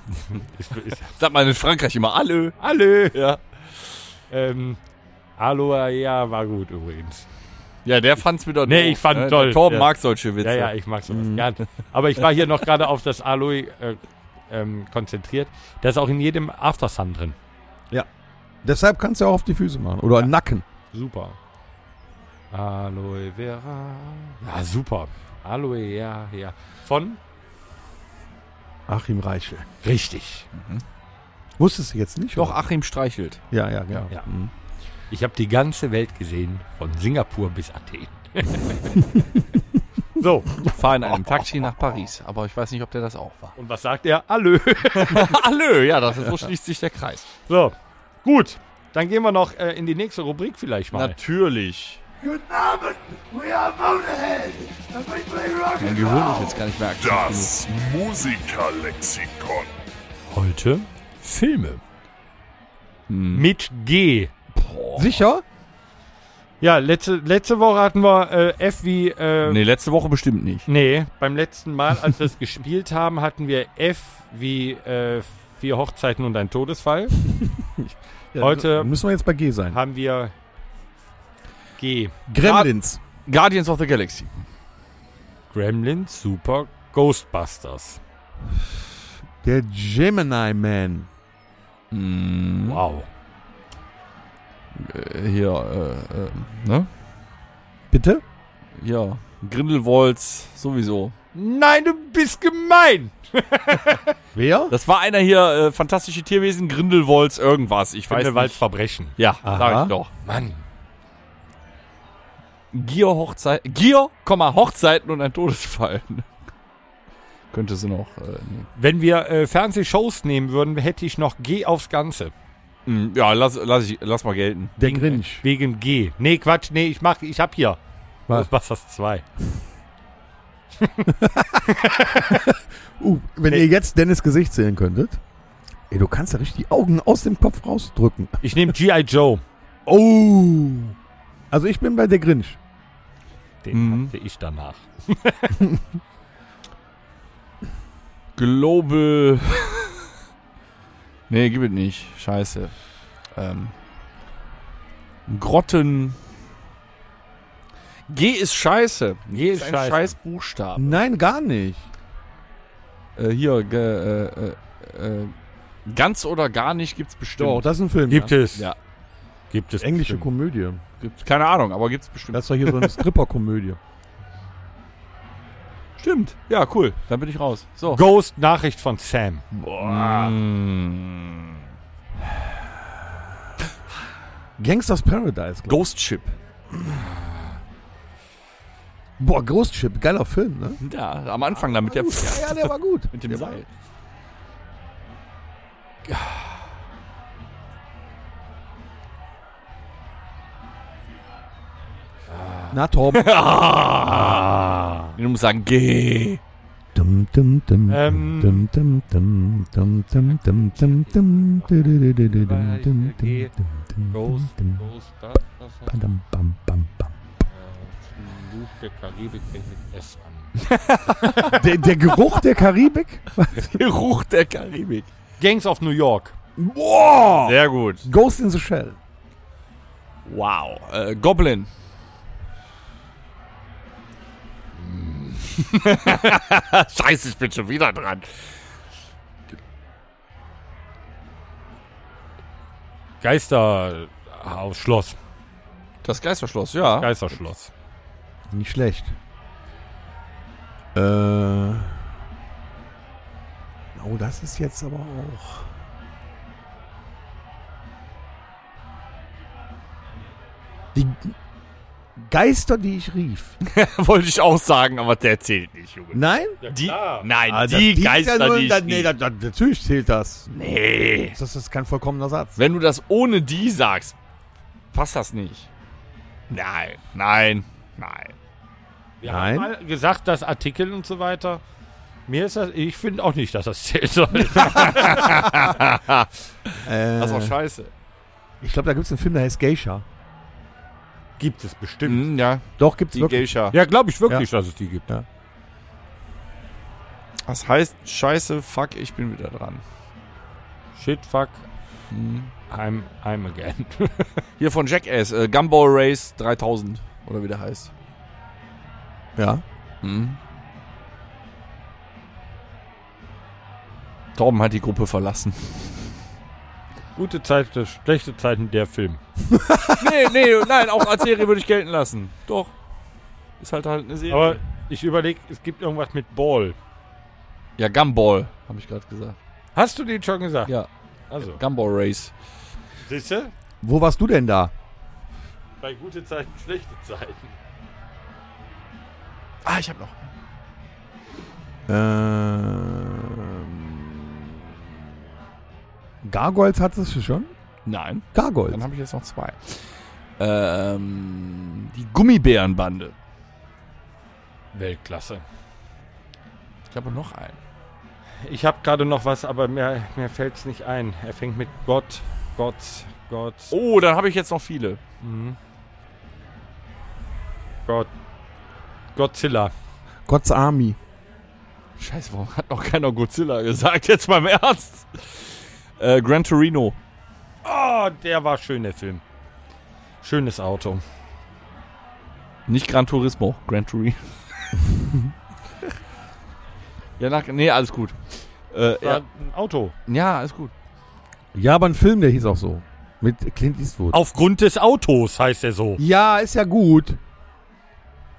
Ist, ist, Sagt man in Frankreich immer Aloe. Aloe. Ja. Ähm, Aloe, ja, war gut übrigens. Ja, der fand's wieder Nee, doof, ich fand ne? toll. Der Torben Ja. mag solche Witze. Ja, ja, ich mag sowas gern. Aber ich war hier noch gerade auf das Aloe äh, ähm, konzentriert. Da ist auch in jedem Aftersun drin. Deshalb kannst du auch auf die Füße machen. Oder Nacken. Super. Aloe Vera. Ja, super. Aloe, ja, ja. Von? Achim Reichel. Richtig. Wusstest du jetzt nicht? Doch, oder? Achim streichelt. Ja, ja, genau. Ja. Mhm. Ich habe die ganze Welt gesehen, von Singapur bis Athen. so, Fahr in einem Taxi nach Paris. Aber ich weiß nicht, ob der das auch war. und was sagt er? Aloe. Aloe, ja, das, so schließt sich der Kreis. So, gut. Dann gehen wir noch äh, in die nächste Rubrik vielleicht mal. Natürlich. Mein Gehirn ist jetzt gar nicht mehr aktiv Das Musikerlexikon. Heute Filme. genug. Mit G. Sicher? Ja, letzte, letzte Woche hatten wir äh, F wie... Äh, Nee, letzte Woche bestimmt nicht. Nee, beim letzten Mal, als wir es gespielt haben, hatten wir F wie äh, vier Hochzeiten und ein Todesfall. Ja, Heute- Müssen wir jetzt bei G sein. Haben wir G. Gremlins. Guardians of the Galaxy. Gremlins, Super, Ghostbusters. Der Gemini Man. Mhm. Wow. Äh, hier, äh, äh, ne? Bitte? Ja. Grindelwalds sowieso. Nein, du bist gemein! Wer? Das war einer hier, äh, fantastische Tierwesen, Grindelwalds irgendwas. Ich weiß Grindelwalds nicht. Verbrechen. Ja, Aha. sag ich doch. Mann. Gier, Hochzeit, Gier, Komma, Hochzeiten und ein Todesfall. Könnte sie noch, äh, nehmen. Wenn wir äh, Fernsehshows nehmen würden, hätte ich noch G aufs Ganze. Hm, Ja, lass, lass, ich, lass mal gelten. Der Wegen- Grinch. Wegen G. Nee, Quatsch, nee, ich mach, ich hab hier. Was? Ghostbusters 2. Uh, wenn ihr jetzt Dennis Gesicht sehen könntet. Ey, du kannst ja richtig die Augen aus dem Kopf rausdrücken. Ich nehme G.I. Joe. Oh. Also ich bin bei der Grinch. Den Mhm. hatte ich danach. Global. nee, gib es nicht. Scheiße. Ähm. Grotten. G ist scheiße. G ist ein scheiße. scheiß Buchstaben. Nein, gar nicht. Äh, hier, ge, äh, äh, äh, ganz oder gar nicht gibt's bestimmt. Doch, das ist ein Film. Gibt ja. es. Ja, Gibt es. Englische bestimmt. Komödie. gibt's, keine Ahnung, aber gibt's bestimmt. Das ist doch hier so eine Stripper-Komödie. stimmt. Ja, cool. Dann bin ich raus. So. Ghost Nachricht von Sam. Mm. Gangsters Paradise. glaub Ghost Ship. Boah, Ghost Ship, geiler Film, ne? Ja, am Anfang da mit der, Ja, ja, der war gut. mit dem Der war- Na, Torben. Du musst sagen, geh. Dum, dum, dum, Ähm. dum, dum, dum, dum, dum, dum, dum, dum, dum, dum, dum, äh, der Karibik fängt mit S an. Der, der Geruch der Karibik? Geruch der Karibik. Gangs of New York. Boah! Sehr gut. Ghost in the Shell. Wow. Äh, Goblin. Scheiße, ich bin schon wieder dran. Geisterhaus, Schloss. Das Geisterschloss, ja. Geisterschloss. Nicht schlecht. Äh. Oh, das ist jetzt aber auch. Die Geister, die ich rief. Wollte ich auch sagen, aber der zählt nicht, Junge. Nein? Die, nein, Ah, die zählt Geister, ja nur- die ich da, nee, rief. da, da, natürlich zählt das. Nee. Das ist kein vollkommener Satz. Wenn du das ohne die sagst, passt das nicht. Nein, nein, nein. Wir Nein. haben mal gesagt, dass Artikel und so weiter. Mir ist das, ich finde auch nicht, dass das zählen soll. Äh, Das ist auch scheiße. ich glaube, da gibt es einen Film, der heißt Geisha. Gibt es bestimmt. Mhm, ja, Doch, gibt's die wirklich. Geisha. Ja, glaube ich wirklich, dass es die gibt. Das heißt, scheiße, fuck, ich bin wieder dran. Shit, fuck, Mhm. I'm, I'm again. Hier von Jackass, äh, Gumball Race 3000, oder wie der heißt. Ja. Mhm. Torben hat die Gruppe verlassen. Gute Zeit, schlechte Zeiten, der Film. nee, nee, nein, auch als Serie würde ich gelten lassen. Doch. Ist halt halt eine Serie. Aber ich überlege, es gibt irgendwas mit Ball. ja, Gumball, habe ich gerade gesagt. Hast du den schon gesagt? Ja, Also, Gumball Race. siehst du? Wo warst du denn da? Bei gute Zeiten, schlechte Zeiten. Ah, ich habe noch. Ähm, Gargoyles hattest du schon? Nein, Gargoyles. dann habe ich jetzt noch zwei. Ähm, die Gummibärenbande. Weltklasse. Ich habe noch einen. Ich habe gerade noch was, aber mir, mir fällt es nicht ein. Er fängt mit Gott, Gott, Gott. Oh, dann habe ich jetzt noch viele. Mhm. Gott. Godzilla. God's Army. Scheiße, warum hat noch keiner Godzilla gesagt? Jetzt mal im Ernst. Äh, Gran Torino. Oh, der war schön, der Film. Schönes Auto. Nicht Gran Turismo, Gran Torino. ja, nach, nee, alles gut. Äh, ja, ein Auto. ja, alles gut. Ja, aber ein Film, der hieß auch so. Mit Clint Eastwood. Aufgrund des Autos heißt er so. Ja, ist ja gut.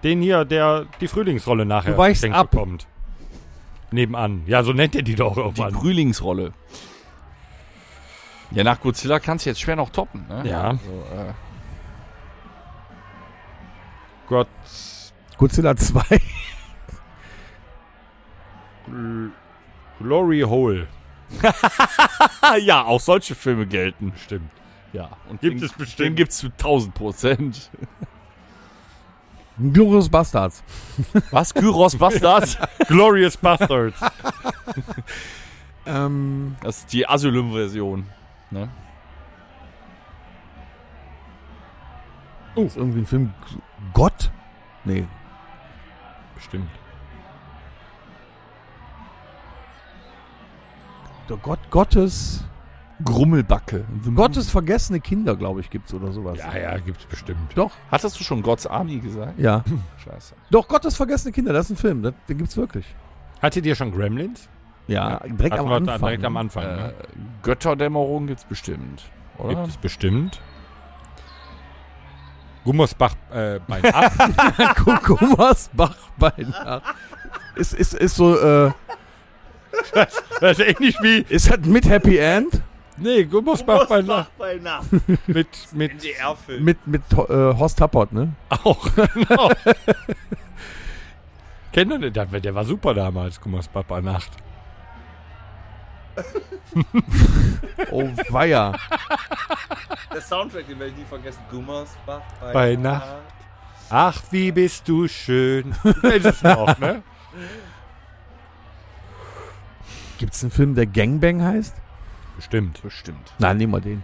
Den hier, der die Frühlingsrolle nachher Du weichst ab. bekommt. Nebenan. Ja, so nennt er die doch Die irgendwann. Frühlingsrolle. Ja, nach Godzilla kannst du jetzt schwer noch toppen, ne? Ja. Also, äh, Gott. Godzilla 2. Gl- Glory Hole. ja, auch solche Filme gelten. Stimmt. Ja. Und Gibt den, es bestimmt. Den gibt's zu 1000 Prozent. Glorious Bastards. Was? Gyros Bastards? Glorious Bastards. Ähm, Das ist die Asylum-Version. Ne? ist irgendwie ein Film. Gott? Nee. Bestimmt. Der Gott Gottes. Grummelbacke. Gottes vergessene Kinder, glaube ich, gibt's oder sowas. Ja, ja, gibt's bestimmt. Doch, Hattest du schon God's Army gesagt? ja. Scheiße. Doch, Gottes vergessene Kinder, das ist ein Film. Das, den gibt's wirklich. Hattet ihr schon Gremlins? Ja, direkt am Anfang. Direkt am Anfang. Äh, ne? Götterdämmerung gibt's bestimmt. Oder? Gibt es bestimmt. Gummersbach äh, Bein ab. Kukumas Bachbein. Ja. Ist, ist, ist so, äh, das ist ähnlich wie. ist halt mit Happy End, Nee, Gummersbach Bein ab. Mit, mit mit, mit äh, Horst Tappert, ne? auch. Genau. Kennt ihr den? Der, der war super damals, Gummersbach bei Nacht. Oh, weia. Der Soundtrack, den werde ich nie vergessen. Gummersbach Bei Nacht. Ach, wie bist du schön. Es noch, ne? Gibt's einen Film, der Gangbang heißt? Bestimmt. Bestimmt. Nein, nehmen wir den.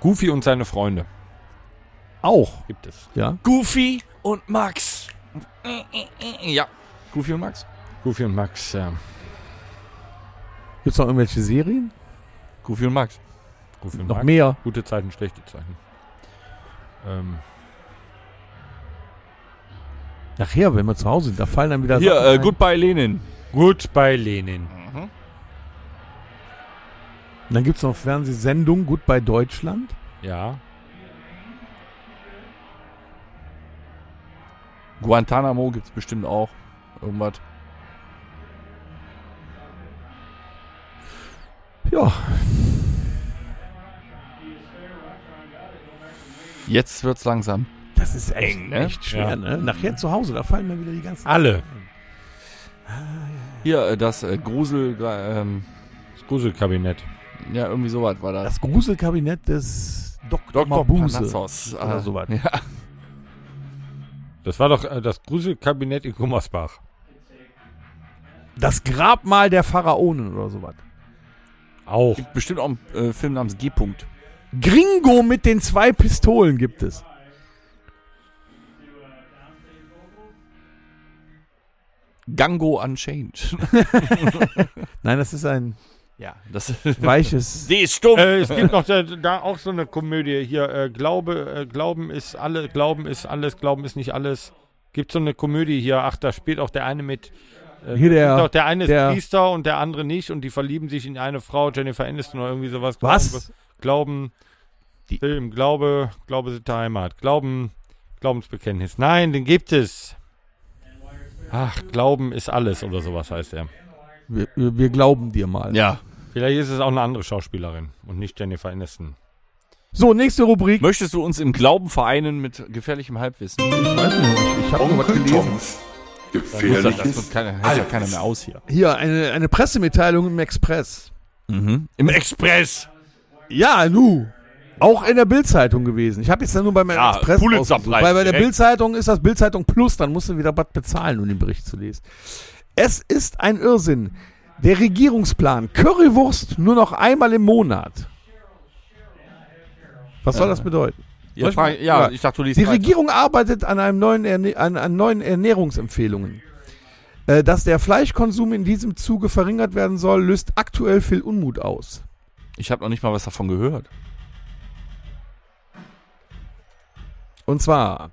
Goofy und seine Freunde Auch, gibt es. ja. Goofy und Max. Ja. Goofy und Max. Goofy und Max, ja. Gibt's noch irgendwelche Serien? Goofy und Max. Goofy und Noch Max. mehr? Gute Zeiten, schlechte Zeiten. Ähm, Nachher, wenn wir zu Hause sind, da fallen dann wieder Hier, Sachen äh, ein. Goodbye Lenin. gut bei Lenin. Und dann gibt's noch Fernsehsendung Gut bei Deutschland. Ja. Guantanamo gibt's bestimmt auch. Irgendwas. Ja, Jetzt wird's langsam. das ist echt, Eng, ne? echt schwer, Ja. ne? Nachher zu Hause, da fallen mir wieder die ganzen... Alle. Hier, äh, das äh, Grusel, ähm, Das Gruselkabinett. ja, irgendwie sowas war das. Das Gruselkabinett des Dr. Dr. Panassos. Oder äh, sowas. Ja. Das war doch äh, das Gruselkabinett in Gummersbach. Das Grabmal der Pharaonen oder sowas. Auch. Gibt bestimmt auch einen äh, Film namens G. -Punkt. Gringo mit den zwei Pistolen gibt es. Gango Unchained. Nein, das ist ein ja, das weiches... Sie ist stumm. Äh, es gibt noch da, da auch so eine Komödie hier. Äh, Glaube, äh, Glauben ist alle, Glauben ist alles, Glauben ist nicht alles. Gibt so eine Komödie hier. Ach, da spielt auch der eine mit. Äh, Hier der- doch, der eine ist der- Priester und der andere nicht und die verlieben sich in eine Frau, Jennifer Aniston oder irgendwie sowas. Was? Glauben, Film, Glaube, Glaube sind der Heimat. Glauben, Glaubensbekenntnis. Nein, den gibt es. Ach, Glauben ist alles oder sowas heißt er. Wir, wir, wir glauben dir mal. ja. Vielleicht ist es auch eine andere Schauspielerin und nicht Jennifer Aniston. So, nächste Rubrik. Möchtest du uns im Glauben vereinen mit gefährlichem Halbwissen? Ich weiß nicht, ich, ich habe was gelesen. Toms Das hält ja keiner mehr aus hier. Hier, eine, eine Pressemitteilung im Express. Mhm. Im Express. Ja, nu. Auch in der Bildzeitung gewesen. Ich habe jetzt ja nur beim Ja, Express Weil bei der. Bildzeitung ist das Bildzeitung Plus, dann musst du wieder was bezahlen, um den Bericht zu lesen. Es ist ein Irrsinn. Der Regierungsplan Currywurst nur noch einmal im Monat. Was soll das bedeuten? Ja, Soll ich frag, mal- ja, ja. ich dachte, du liest Die weiter. Regierung arbeitet an, einem neuen Erne an, an neuen Ernährungsempfehlungen. Äh, dass der Fleischkonsum in diesem Zuge verringert werden soll, löst aktuell viel Unmut aus. Ich habe noch nicht mal was davon gehört. Und zwar,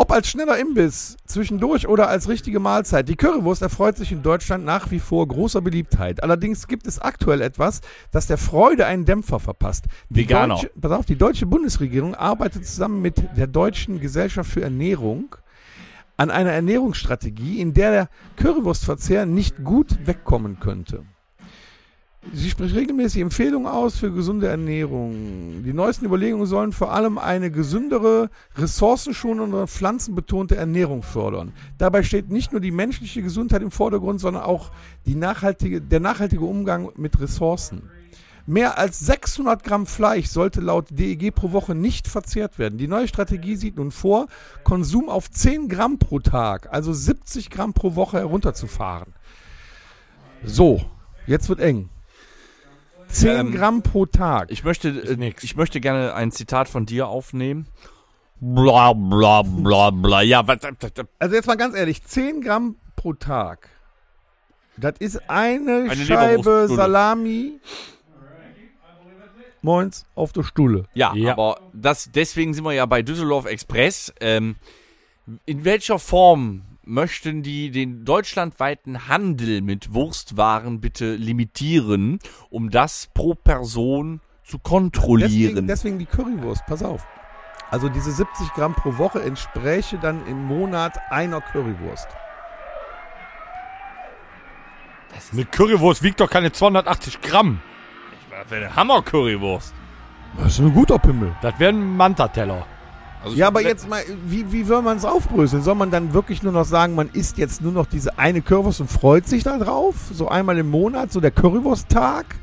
ob als schneller Imbiss, zwischendurch oder als richtige Mahlzeit, die Currywurst erfreut sich in Deutschland nach wie vor großer Beliebtheit. Allerdings gibt es aktuell etwas, das der Freude einen Dämpfer verpasst. Die Veganer. Deutsche, pass auf, die deutsche Bundesregierung arbeitet zusammen mit der Deutschen Gesellschaft für Ernährung an einer Ernährungsstrategie, in der der Currywurstverzehr nicht gut wegkommen könnte. Sie spricht regelmäßig Empfehlungen aus für gesunde Ernährung. Die neuesten Überlegungen sollen vor allem eine gesündere, ressourcenschonende, pflanzenbetonte Ernährung fördern. Dabei steht nicht nur die menschliche Gesundheit im Vordergrund, sondern auch nachhaltige, der nachhaltige Umgang mit Ressourcen. Mehr als 600 Gramm Fleisch sollte laut DEG pro Woche nicht verzehrt werden. Die neue Strategie sieht nun vor, Konsum auf 10 Gramm pro Tag, also 70 Gramm pro Woche herunterzufahren. So, jetzt wird eng. 10 Ähm, Gramm pro Tag. Ich möchte, äh, ich möchte gerne ein Zitat von dir aufnehmen. Bla bla bla bla. Ja, was, Also jetzt mal ganz ehrlich, 10 Gramm pro Tag. Das ist eine, Eine Scheibe. Salami. Moins auf der Stulle. ja, Ja. aber das, deswegen sind wir ja bei Düsseldorf Express. Ähm, in welcher Form möchten die den deutschlandweiten Handel mit Wurstwaren bitte limitieren, um das pro Person zu kontrollieren? Deswegen, deswegen die Currywurst, pass auf. Also diese 70 Gramm pro Woche entspräche dann im Monat einer Currywurst. Eine Currywurst wiegt doch keine 280 Gramm. Das wäre eine Hammer-Currywurst. Das ist ein guter Pimmel. Das wäre ein Manta-Teller. Also Ja, aber jetzt mal, wie, wie soll man es aufbröseln? Soll man dann wirklich nur noch sagen, man isst jetzt nur noch diese eine Currywurst und freut sich da drauf? So einmal im Monat, so der Currywurst-Tag?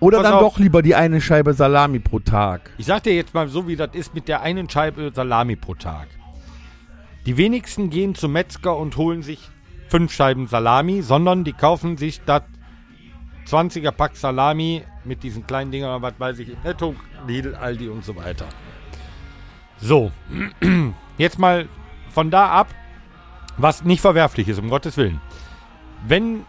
Oder Pass dann auf. doch lieber die eine Scheibe Salami pro Tag? Ich sag dir jetzt mal so, wie das ist mit der einen Scheibe Salami pro Tag. Die wenigsten gehen zum Metzger und holen sich fünf Scheiben Salami, sondern die kaufen sich das 20er Pack Salami mit diesen kleinen Dingern, was weiß ich, Netto, Lidl, Aldi und so weiter. So, jetzt mal von da ab, was nicht verwerflich ist, um Gottes Willen. Wenn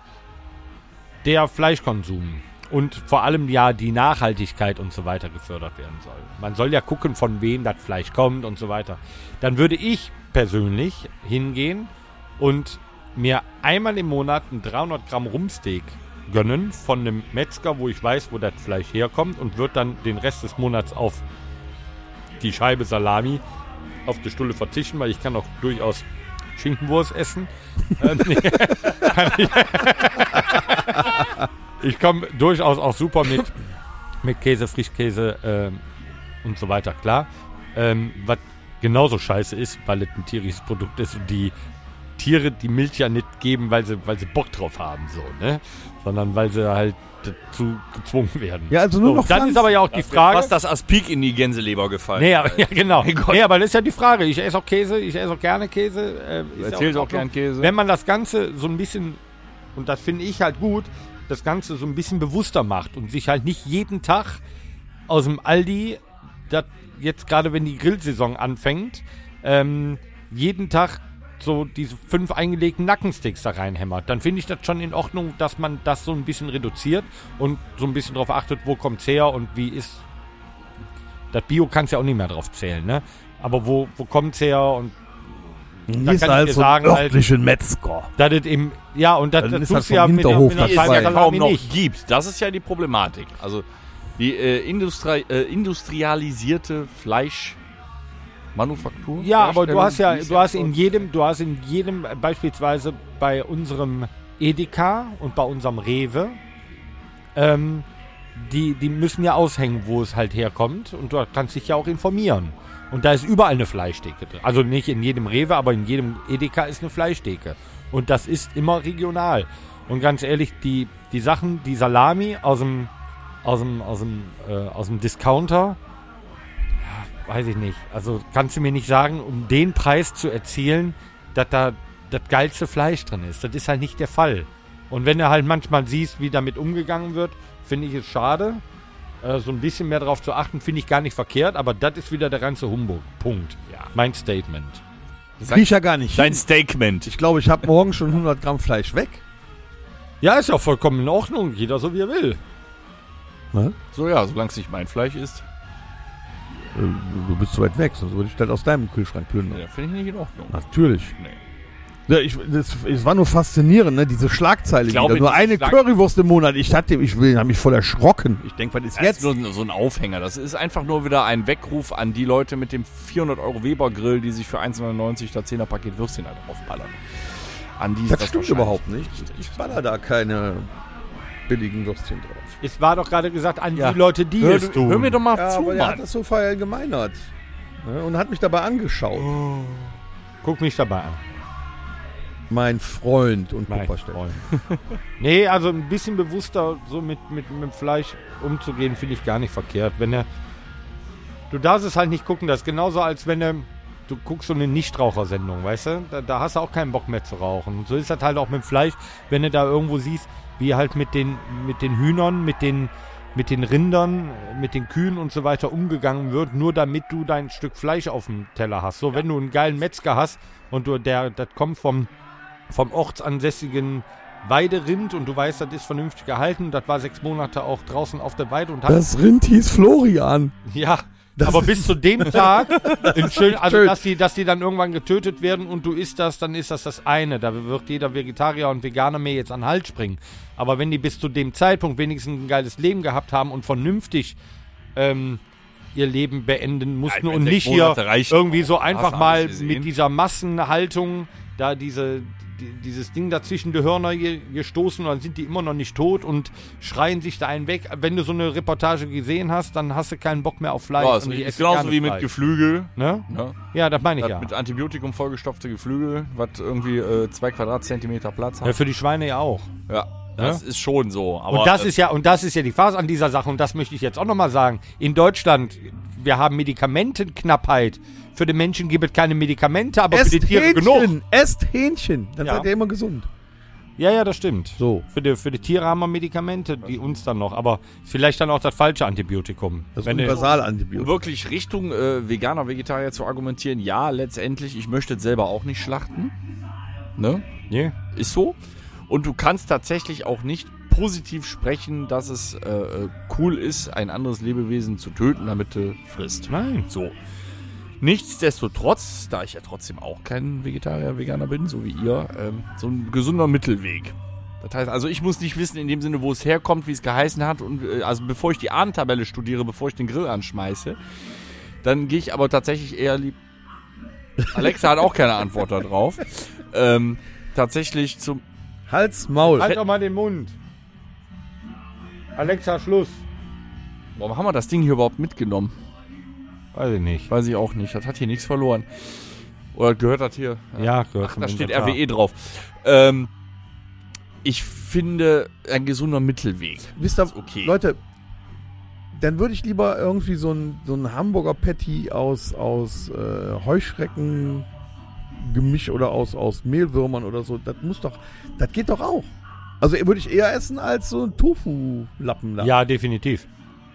der Fleischkonsum und vor allem ja die Nachhaltigkeit und so weiter gefördert werden soll. Man soll ja gucken, von wem das Fleisch kommt und so weiter. Dann würde ich persönlich hingehen und mir einmal im Monat ein 300 Gramm Rumsteak gönnen von einem Metzger, wo ich weiß, wo das Fleisch herkommt und würde dann den Rest des Monats auf die Scheibe Salami auf die Stulle verzichten, weil ich kann auch durchaus Schinkenwurst essen. Ähm, ich komme durchaus auch super mit, mit Käse, Frischkäse ähm, und so weiter klar. Ähm, was genauso scheiße ist, weil es ein tierisches Produkt ist und die Tiere die Milch ja nicht geben, weil sie, weil sie Bock drauf haben, so, ne? Sondern weil sie halt dazu gezwungen werden. Ja, also nur so, noch dann Pflanzen. ist aber ja auch die Frage. Was das Aspik in die Gänseleber gefallen. Nee, aber, ja, genau. Mein Gott. Nee, aber das ist ja die Frage. Ich esse auch Käse, ich esse auch gerne Käse. Äh, Du erzählst auch Ordnung. gern Käse. Wenn man das Ganze so ein bisschen, und das finde ich halt gut, das Ganze so ein bisschen bewusster macht und sich halt nicht jeden Tag aus dem Aldi, das jetzt gerade wenn die Grillsaison anfängt, ähm, jeden Tag so diese fünf eingelegten Nackensticks da reinhämmert, dann finde ich das schon in Ordnung, dass man das so ein bisschen reduziert und so ein bisschen darauf achtet, wo kommt's her und wie ist. Das Bio kannst ja auch nicht mehr drauf zählen, ne? Aber wo, wo kommt's her und da ist kann ich halt dir so sagen, ein halt- Metzger. das ist im, ja, und das, Dann das ist du ja mit der, Hinterhof mit es Scheibe kaum noch nicht. gibt. Das ist ja die Problematik. Also die äh, Industri äh, industrialisierte Fleischmanufaktur. Ja, aber du hast ja, du hast in jedem, du hast in jedem, beispielsweise bei unserem Edeka und bei unserem Rewe, ähm, die, die müssen ja aushängen, wo es halt herkommt und du kannst dich ja auch informieren. Und da ist überall eine Fleischtheke drin. Also nicht in jedem Rewe, aber in jedem Edeka ist eine Fleischtheke. Und das ist immer regional. Und ganz ehrlich, die, die Sachen, die Salami aus dem, aus dem, aus dem, äh, aus dem Discounter, weiß ich nicht. Also kannst du mir nicht sagen, um den Preis zu erzielen, dass da das geilste Fleisch drin ist. Das ist halt nicht der Fall. Und wenn du halt manchmal siehst, wie damit umgegangen wird, finde ich es schade. Äh, so ein bisschen mehr darauf zu achten, finde ich gar nicht verkehrt, aber das ist wieder der ganze Humbug. Punkt. Ja. Mein Statement. Das krieg ich ja gar nicht. Dein. Statement. Ich glaube, ich habe morgen schon 100 Gramm Fleisch weg. Ja, ist ja vollkommen in Ordnung. Jeder so wie er will. Ne? So ja, solange es nicht mein Fleisch ist, Du bist zu weit weg, sonst würde ich das aus deinem Kühlschrank plündern. ja, finde ich nicht in Ordnung. Natürlich. Nee. Ja, ich, das, es war nur faszinierend, ne? diese Schlagzeile Ich glaube. Nur eine Schlag- Currywurst im Monat. Ich hatte, ich will, habe mich voll erschrocken. Ich denke, was ist Das jetzt? ist nur so ein Aufhänger. Das ist einfach nur wieder ein Weckruf an die Leute mit dem 400 Euro Weber Grill, die sich für 1,99 das 10er Paket Würstchen halt draufballern. An die ist Das stimmt überhaupt nicht. Ich baller da keine billigen Würstchen drauf. Es war doch gerade gesagt an Ja. die Leute, die Hör, es tun. hör mir doch mal Ja, zu, aber er hat Mann. das so verallgemeinert. Ne? Und hat mich dabei angeschaut. Guck mich dabei an. Mein Freund und Mein. Freund. nee, also ein bisschen bewusster so mit, mit, mit dem Fleisch umzugehen, finde ich gar nicht verkehrt. Wenn er. Du darfst es halt nicht gucken, das ist genauso, als wenn er. Du guckst so eine Nichtrauchersendung, weißt du? Da, da hast du auch keinen Bock mehr zu rauchen. Und so ist das halt auch mit dem Fleisch, wenn du da irgendwo siehst, wie halt mit den, mit den Hühnern, mit den, mit den Rindern, mit den Kühen und so weiter umgegangen wird, nur damit du dein Stück Fleisch auf dem Teller hast. So, wenn du einen geilen Metzger hast und du, der, das kommt vom, vom ortsansässigen Weiderind und du weißt, das ist vernünftig gehalten. Das war sechs Monate auch draußen auf der Weide und hat. Das Rind hieß Florian. ja. Das aber bis zu dem Tag, in schön, also dass die, dass die dann irgendwann getötet werden und du isst das, dann ist das das eine. Da wird jeder Vegetarier und Veganer mir jetzt an den Hals springen. Aber wenn die bis zu dem Zeitpunkt wenigstens ein geiles Leben gehabt haben und vernünftig ähm, ihr Leben beenden mussten Ja, und nicht hier Monate reicht irgendwie so einfach mal mit dieser Massenhaltung da diese die, dieses Ding da zwischen die Hörner ge- gestoßen und dann sind die immer noch nicht tot und schreien sich da einen weg. Wenn du so eine Reportage gesehen hast, dann hast du keinen Bock mehr auf Fleisch. Ja, ich ist genauso wie mit Fleisch. Geflügel. Ne? Ne? Ja, das meine ich Das ja. Mit Antibiotikum vollgestopfte Geflügel, was irgendwie äh, zwei Quadratzentimeter Platz ja. hat. Für die Schweine ja auch. Ja, das ist schon so. Aber und das äh, ist ja und das ist ja die Phase an dieser Sache und das möchte ich jetzt auch noch mal sagen. In Deutschland wir haben Medikamentenknappheit. Für die Menschen gibt es keine Medikamente, aber für Esst die Tiere Hähnchen, genug. esst Hähnchen, dann Ja. seid ihr immer gesund. Ja, ja, das stimmt. So. Für die, für die Tiere haben wir Medikamente, die uns dann noch, aber vielleicht dann auch das falsche Antibiotikum. Das um Universalantibiotikum. wirklich Richtung äh, Veganer, Vegetarier zu argumentieren, ja, letztendlich, ich möchte es selber auch nicht schlachten. Ne? Nee. Ist so. Und du kannst tatsächlich auch nicht positiv sprechen, dass es äh, äh, cool ist, ein anderes Lebewesen zu töten, damit du frisst. Nein. So. Nichtsdestotrotz, da ich ja trotzdem auch kein Vegetarier, Veganer bin, so wie ihr, ähm, so ein gesunder Mittelweg. Das heißt, also ich muss nicht wissen in dem Sinne, wo es herkommt, wie es geheißen hat. Und äh, also bevor ich die Ahnentabelle studiere, bevor ich den Grill anschmeiße, dann gehe ich aber tatsächlich eher lieb. Alexa hat auch keine Antwort darauf. Ähm, tatsächlich zum. Hals, Maul. Halt doch mal den Mund. Alexa, Schluss. Warum haben wir das Ding hier überhaupt mitgenommen? Weiß ich nicht. Weiß ich auch nicht. Das hat hier nichts verloren. Oder gehört das hier? Ja, gehört Ach, da steht Inventar. RWE drauf. Ähm, ich finde ein gesunder Mittelweg. Wisst ihr, okay. Leute, dann würde ich lieber irgendwie so ein, so ein Hamburger Patty aus, aus äh, Heuschrecken Gemisch oder aus, aus Mehlwürmern oder so. Das muss doch, das geht doch auch. Also würde ich eher essen als so ein Tofu-Lappen da. Ja, definitiv.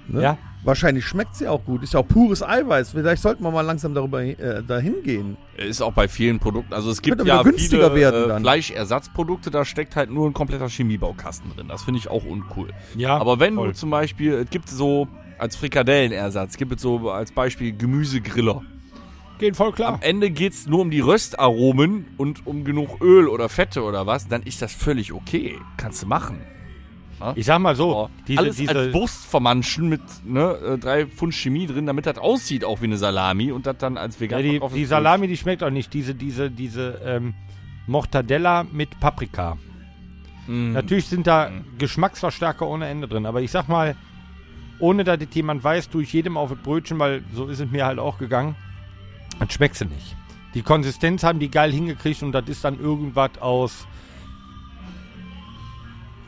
ne? Ja. Wahrscheinlich schmeckt sie auch gut. Ist ja auch pures Eiweiß. Vielleicht sollten wir mal langsam darüber äh, dahin gehen. Ist auch bei vielen Produkten. Also es gibt ja günstiger viele werden äh, dann. Fleischersatzprodukte, da steckt halt nur ein kompletter Chemiebaukasten drin. Das finde ich auch uncool. Ja, Aber wenn voll. du zum Beispiel, es gibt so als Frikadellenersatz, gibt es so als Beispiel Gemüsegriller. Geht voll klar. Am Ende geht's nur um die Röstaromen und um genug Öl oder Fette oder was, dann ist das völlig okay. Kannst du machen. Ich sag mal so, Aber diese, alles diese, als Wurst vermanschen mit ne, äh, drei Pfund Chemie drin, damit das aussieht auch wie eine Salami und das dann als ja, vegan die, verkauft die ist. Salami, die schmeckt auch nicht. Diese, diese, diese ähm, Mortadella mit Paprika. Mhm. Natürlich sind da Geschmacksverstärker ohne Ende drin, aber ich sag mal, ohne dass das jemand weiß, tue ich jedem auf das Brötchen, weil so ist es mir halt auch gegangen. Dann schmeckt sie nicht. Die Konsistenz haben die geil hingekriegt und das ist dann irgendwas aus.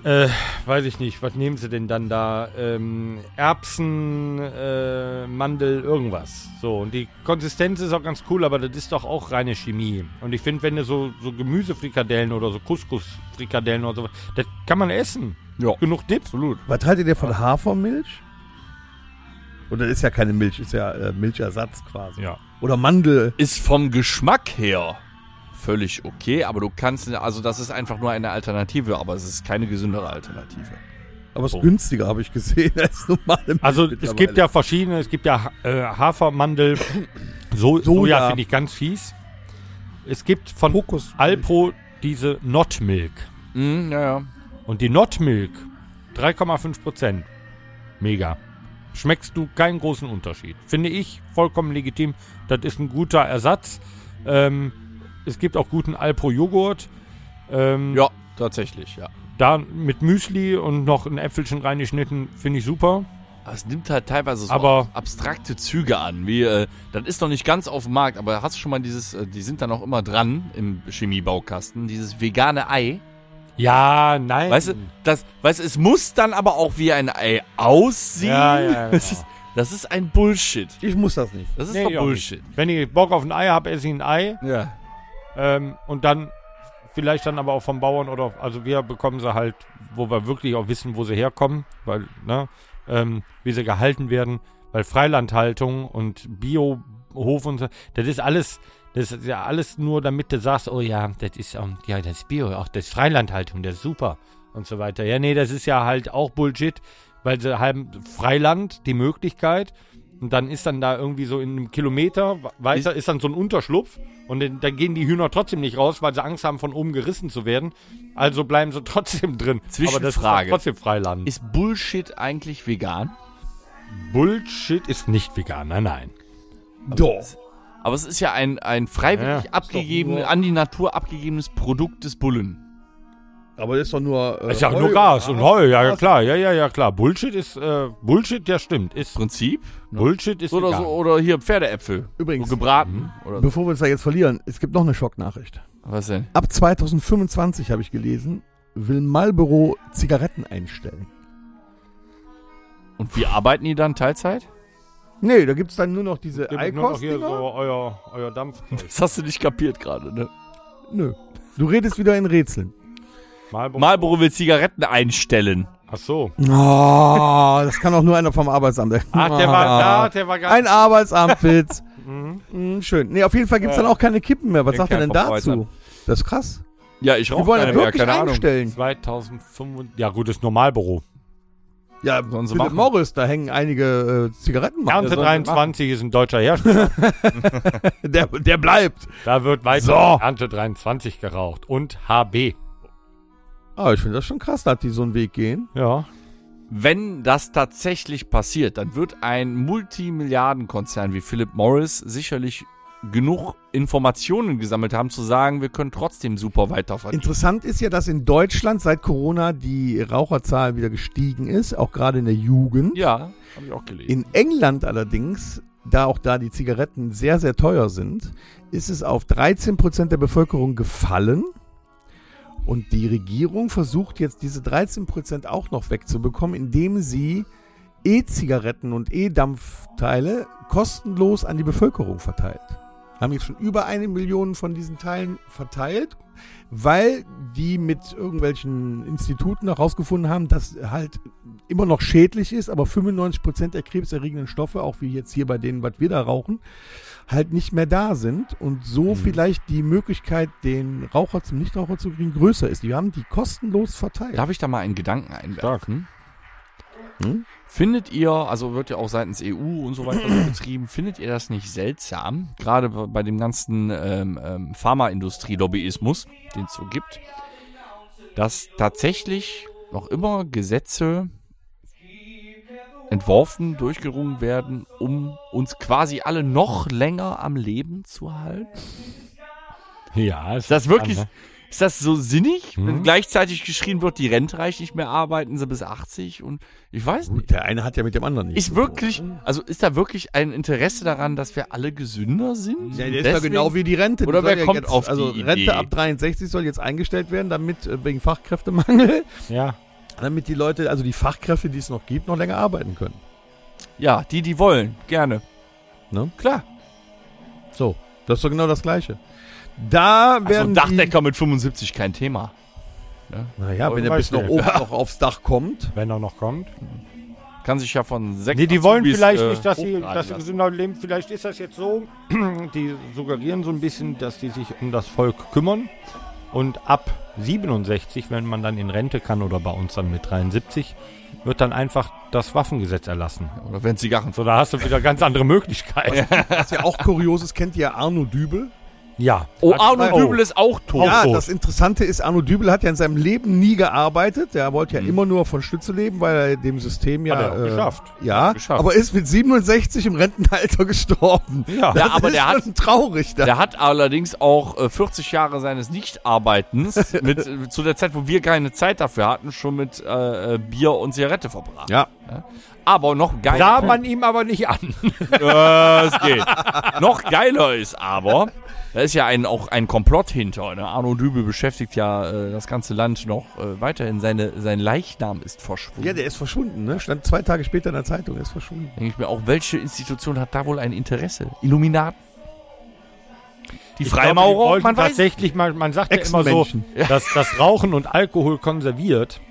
Äh, weiß ich nicht, was nehmen sie denn dann da? Ähm, Erbsen, äh, Mandel, irgendwas. So, und die Konsistenz ist auch ganz cool, aber das ist doch auch reine Chemie. Und ich finde, wenn du so, so Gemüsefrikadellen oder so Couscous-Frikadellen oder so, das kann man essen. Ja, Genug Dip. absolut. Was haltet ihr von Hafermilch? Oder ist ja keine Milch, ist ja äh, Milchersatz quasi. Ja. Oder Mandel. Ist vom Geschmack her völlig okay, aber du kannst, also das ist einfach nur eine Alternative, aber es ist keine gesündere Alternative. Aber es ist Oh. günstiger, habe ich gesehen, als normale Milch. Also es gibt ja verschiedene, es gibt ja äh, Hafermandel, so, Soja. Soja finde ich ganz fies. Es gibt von Kokos. Alpro diese Not Milk. Mhm, ja, ja. Und die Not Milk, 3,5 Prozent. Mega. Schmeckst du keinen großen Unterschied. Finde ich vollkommen legitim. Das ist ein guter Ersatz. Ähm, es gibt auch guten Alpro-Joghurt. Ähm, Ja, tatsächlich, ja. Da mit Müsli und noch ein Äpfelchen reingeschnitten, finde ich super. Aber es nimmt halt teilweise so Aber- abstrakte Züge an, wie, äh, das ist noch nicht ganz auf dem Markt, aber hast du schon mal dieses, äh, die sind da noch immer dran im Chemiebaukasten, dieses vegane Ei. Ja, nein. Weißt du, das, weißt du, es muss dann aber auch wie ein Ei aussehen. Ja, ja, ja, das, genau. ist, das ist ein Bullshit. Ich muss das nicht. Das ist Nee, doch Bullshit. Wenn ich Bock auf ein Ei habe, esse ich ein Ei. Ja. Ähm, und dann vielleicht dann aber auch vom Bauern oder also wir bekommen sie halt, wo wir wirklich auch wissen, wo sie herkommen, weil, ne, ähm, wie sie gehalten werden, weil Freilandhaltung und Biohof und so, das ist alles, das ist ja alles nur, damit du sagst, oh ja, das ist, ähm, ja, das ist Bio, auch das ist Freilandhaltung, das ist super und so weiter. Ja, nee, das ist ja halt auch Bullshit, weil sie haben Freiland die Möglichkeit und dann ist dann da irgendwie so in einem Kilometer weiter ist dann so ein Unterschlupf und dann, dann gehen die Hühner trotzdem nicht raus, weil sie Angst haben, von oben gerissen zu werden. Also bleiben sie trotzdem drin. Aber das ist Zwischenfrage. trotzdem Freiland. Ist Bullshit eigentlich vegan? Bullshit ist nicht vegan, nein, nein. Doch. Aber es ist ja ein, ein freiwillig Ja, abgegeben, an die Natur abgegebenes Produkt des Bullen. Aber das ist doch nur. Äh, ist ja Heu nur Gas und Heu, ja, ja klar, ja, ja, ja, klar. Bullshit ist, äh, Bullshit, ja stimmt, ist, Prinzip. Bullshit ist Oder, egal. so, oder hier Pferdeäpfel. Übrigens, So gebraten. Oder so. bevor wir uns da jetzt verlieren, es gibt noch eine Schocknachricht. Was denn? Ab 2025 habe ich gelesen, will Marlboro Zigaretten einstellen. Und wie arbeiten die dann Teilzeit? Nee, da gibt es dann nur noch diese hier so Eikost-Dinger. euer, euer Dampf. Das hast du nicht kapiert gerade, ne? Nö. Du redest wieder in Rätseln. Marlboro. Marlboro will Zigaretten einstellen. Ach so. Oh, das kann auch nur einer vom Arbeitsamt. Ach, der war da, der war ganz. Ein Arbeitsamtwitz. Mhm. Hm, schön. Nee, auf jeden Fall gibt es dann auch keine Kippen mehr. Was Den sagt er denn dazu? Das ist krass. Ja, ich rauche wollen keine das mehr, wirklich keine Ahnung. einstellen. 2005. Ja, gut, ist Normalbüro. Ja, Sollen sie Philip machen. Morris, da hängen einige äh, Zigaretten. Ernte sollen sie 23 ist ein deutscher Hersteller. Der, der bleibt. da wird weiter So. Ernte 23 geraucht. Und HB. Aber ich finde das schon krass, dass die so einen Weg gehen. Ja. Wenn das tatsächlich passiert, dann wird ein Multimilliardenkonzern wie Philip Morris sicherlich genug Informationen gesammelt haben, zu sagen, wir können trotzdem super weiterverdienen. Interessant ist ja, dass in Deutschland seit Corona die Raucherzahl wieder gestiegen ist, auch gerade in der Jugend. Ja, habe ich auch gelesen. In England allerdings, da auch da die Zigaretten sehr, sehr teuer sind, ist es auf 13% der Bevölkerung gefallen. Und die Regierung versucht jetzt diese 13% auch noch wegzubekommen, indem sie E-Zigaretten und E-Dampfteile kostenlos an die Bevölkerung verteilt. Haben jetzt schon über eine Million von diesen Teilen verteilt, weil die mit irgendwelchen Instituten herausgefunden haben, dass halt immer noch schädlich ist, aber 95% der krebserregenden Stoffe, auch wie jetzt hier bei denen, was wir da rauchen, halt nicht mehr da sind und so vielleicht die Möglichkeit, den Raucher zum Nichtraucher zu kriegen, größer ist. Die haben die kostenlos verteilt. Darf ich da mal einen Gedanken einwerfen? Hm? Findet ihr, also wird ja auch seitens EU und so weiter so betrieben, findet ihr das nicht seltsam, gerade bei dem ganzen ähm, ähm, Pharmaindustrie-Lobbyismus, den es so gibt, dass tatsächlich noch immer Gesetze entworfen, durchgerungen werden, um uns quasi alle noch länger am Leben zu halten? Ja, Ist das wirklich, ne? Ist das so sinnig, wenn Mhm. gleichzeitig geschrien wird, die Rente reicht nicht mehr, arbeiten sie bis 80 und ich weiß nicht. Der eine hat ja mit dem anderen nicht. Ist wirklich, also ist da wirklich ein Interesse daran, dass wir alle gesünder sind? Ja, der ist ja Deswegen- genau wie die Rente. Die Oder wer ja kommt jetzt, auf die Also Rente Idee? ab 63 soll jetzt eingestellt werden, damit äh, wegen Fachkräftemangel, Ja. damit die Leute, also die Fachkräfte, die es noch gibt, noch länger arbeiten können. Ja, die, die wollen, gerne. Ne? Klar. So, das ist doch genau das Gleiche. Da Also werden ein Dachdecker mit 75 kein Thema. die, naja, wenn er bis nach oben noch aufs Dach kommt. Wenn er noch kommt. Kann sich ja von sechs Nee, die wollen Azubis, vielleicht äh, nicht, dass sie, dass sie gesünder leben. Vielleicht ist das jetzt so. Die suggerieren so ein bisschen, dass die sich um das Volk kümmern. Und ab 67, wenn man dann in Rente kann oder bei uns dann mit 73, wird dann einfach das Waffengesetz erlassen. Oder wenn Zigarren. So, da hast du wieder ganz andere Möglichkeiten. Was ja auch kurios ist, kennt ihr Arno Dübel? Ja. Oh, Arno oh. Dübel ist auch tot. ja, tot. das Interessante ist, Arno Dübel hat ja in seinem Leben nie gearbeitet. Der wollte ja Mhm. immer nur von Stütze leben, weil er dem System ja. Hat er auch äh, geschafft. Ja, Geschafft. aber ist mit 67 im Rentenalter gestorben. Ja. Ja, aber ist der hat, schon traurig. Da. der hat allerdings auch äh, 40 Jahre seines Nichtarbeitens mit, äh, zu der Zeit, wo wir keine Zeit dafür hatten, schon mit äh, äh, Bier und Zigarette verbracht. Ja. Aber noch geiler. Sah man ihm aber nicht an. Äh, es geht. Noch geiler ist aber, da ist ja ein, auch ein Komplott hinter. Ne? Arno Dübel beschäftigt ja äh, das ganze Land noch äh, weiterhin. Seine, sein Leichnam ist verschwunden. Ja, der ist verschwunden, ne? Stand zwei Tage später in der Zeitung, er ist verschwunden. Denke ich mir auch, welche Institution hat da wohl ein Interesse? Illuminaten? Die Freimaurer? wollten man weiß. tatsächlich, man, man sagt ja immer so, dass das Rauchen und Alkohol konserviert.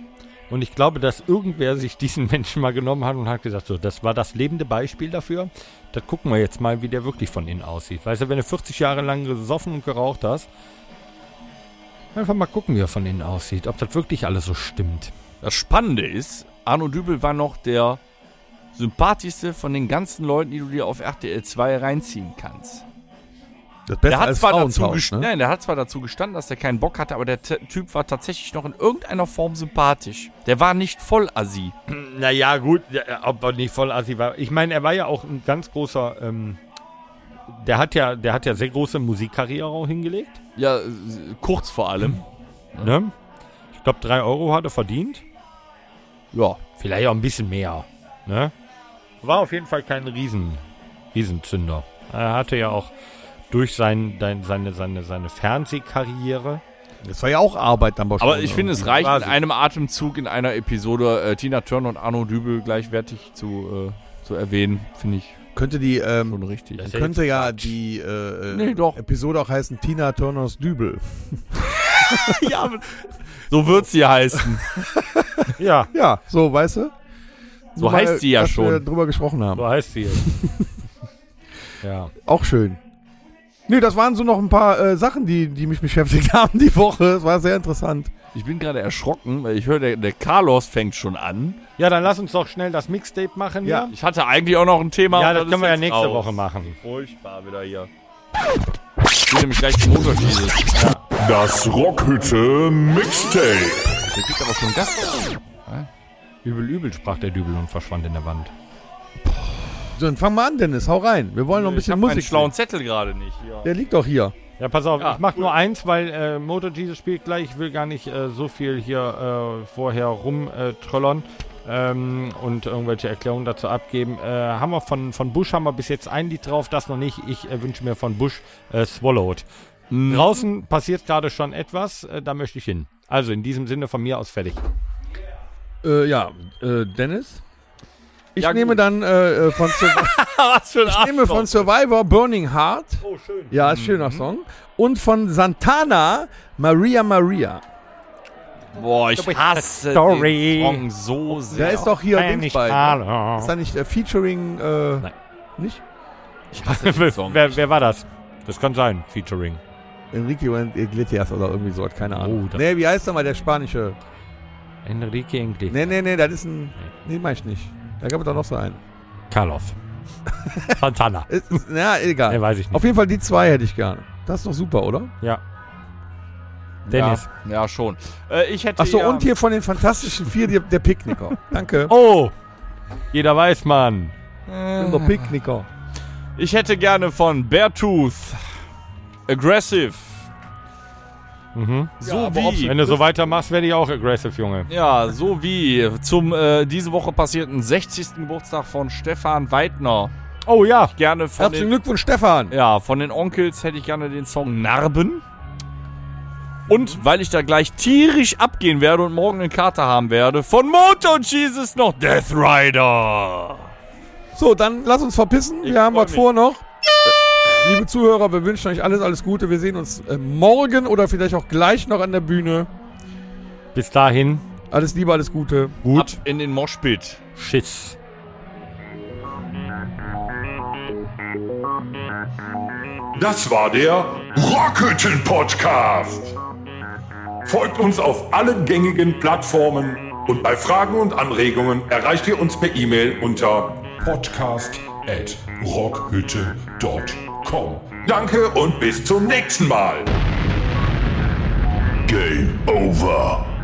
Und ich glaube, dass irgendwer sich diesen Menschen mal genommen hat und hat gesagt, so, das war das lebende Beispiel dafür. Das gucken wir jetzt mal, wie der wirklich von innen aussieht. Weißt du, wenn du 40 Jahre lang gesoffen und geraucht hast, einfach mal gucken, wie er von innen aussieht. Ob das wirklich alles so stimmt. Das Spannende ist, Arno Dübel war noch der sympathischste von den ganzen Leuten, die du dir auf RTL 2 reinziehen kannst. Das Beste Der hat, als zwar dazu ne? Nein, der hat zwar dazu gestanden, dass der keinen Bock hatte, aber der T Typ war tatsächlich noch in irgendeiner Form sympathisch. Der war nicht voll assi. Naja, gut, ja, ob er nicht voll assi war. Ich meine, er war ja auch ein ganz großer ähm, der hat ja, der hat ja sehr große Musikkarriere auch hingelegt. Ja, kurz vor allem. Ne? Ich glaube, drei Euro hat er verdient. Ja. Vielleicht auch ein bisschen mehr. Ne? War auf jeden Fall kein Riesen, Riesenzünder. Er hatte ja auch durch sein, dein, seine, seine, seine Fernsehkarriere. Das war ja auch Arbeit dann Aber ich finde, es reicht in Quasi. einem Atemzug in einer Episode äh, Tina Turner und Arno Dübel gleichwertig zu, äh, zu erwähnen, finde ich Könnte die, ähm, schon richtig. Das könnte ja Quatsch. die äh, äh, Nee, doch. Episode auch heißen Tina Turners Dübel. ja, so wird sie heißen. Ja, Ja, so, weißt du? So Nur heißt mal, sie ja dass wir schon. drüber gesprochen haben. so heißt sie jetzt. ja. Auch schön. Nee, das waren so noch ein paar äh, Sachen, die, die mich beschäftigt haben die Woche. Es war sehr interessant. Ich bin gerade erschrocken, weil ich höre, der, der Carlos fängt schon an. ja, dann lass uns doch schnell das Mixtape machen. Ja. hier. Ich hatte eigentlich auch noch ein Thema. ja aber das können wir ja nächste raus. Woche machen. Furchtbar wieder hier. Ich will nämlich gleich zum Unterschied. Das Rockhütte Mixtape. Der kriegt aber schon Gast. Übel, übel, sprach der Dübel und verschwand in der Wand. So, dann fang mal an, Dennis. Hau rein. Wir wollen noch ein Ich bisschen habe meinen Musik. schlauen Zettel gerade nicht. Hier. Der liegt doch hier. Ja, pass auf, Ja, ich mach nur eins, weil äh, Motor Jesus spielt gleich. Ich will gar nicht äh, so viel hier äh, vorher rumtröllern ähm, und irgendwelche Erklärungen dazu abgeben. Äh, haben wir von, von Bush haben wir bis jetzt ein Lied drauf, das noch nicht. Ich äh, wünsche mir von Bush äh, Swallowed. Draußen passiert gerade schon etwas, äh, da möchte ich hin. Also in diesem Sinne von mir aus fertig. Äh, ja, äh, Dennis? Ich Ja, nehme gut. dann äh, äh, von, Survivor, Was für ein ich nehme von Survivor Burning Heart. Oh, schön. Ja, ist ein schöner Song. Und von Santana Maria Maria. Boah, ich hasse Story. den Song so sehr. Da ist doch hier Dings bei. Ne? Ist da nicht äh, Featuring? Äh, Nein. Nicht? ich hasse den wer, Song. wer, wer war das? Das kann sein, Featuring. Enrique Iglesias oder irgendwie so, keine Ahnung. Oh, nee, wie heißt der mal, der spanische? Enrique Inglis. Nee, nee, nee, das ist ein. Nee, mach ich nicht. Da gab es doch noch so einen. Karloff. Santana. Ja, egal. Nee, weiß ich nicht. Auf jeden Fall die zwei hätte ich gerne. Das ist doch super, oder? Ja. Dennis. Ja, ja schon. Äh, ich hätte Achso, ja, und hier von den Fantastischen Vier, die, der Picknicker. Danke. Oh! Jeder weiß, Mann. Der Picknicker. Ich hätte gerne von Beartooth Aggressive. Mhm. So ob's- wie. Wenn du so weitermachst, werde ich auch aggressive, Junge. Ja, so wie zum äh, diese Woche passierten 60. Geburtstag von Stefan Weidner. Oh ja. Gerne von Herzlichen den, Glückwunsch, Stefan. ja, von den Onkels hätte ich gerne den Song Narben. Und weil ich da gleich tierisch abgehen werde und morgen einen Kater haben werde, von Moto Jesus noch Death Rider. So, dann lass uns verpissen. Ich Wir haben was mich. vor noch. Liebe Zuhörer, wir wünschen euch alles, alles Gute. Wir sehen uns äh, morgen oder vielleicht auch gleich noch an der Bühne. Bis dahin. Alles Liebe, alles Gute. Ab in den Moshpit. Schiss. Das war der Rockhütten Podcast. Folgt uns auf allen gängigen Plattformen und bei Fragen und Anregungen erreicht ihr uns per E-Mail unter podcast rockhütte.com. Danke und bis zum nächsten Mal. Game over.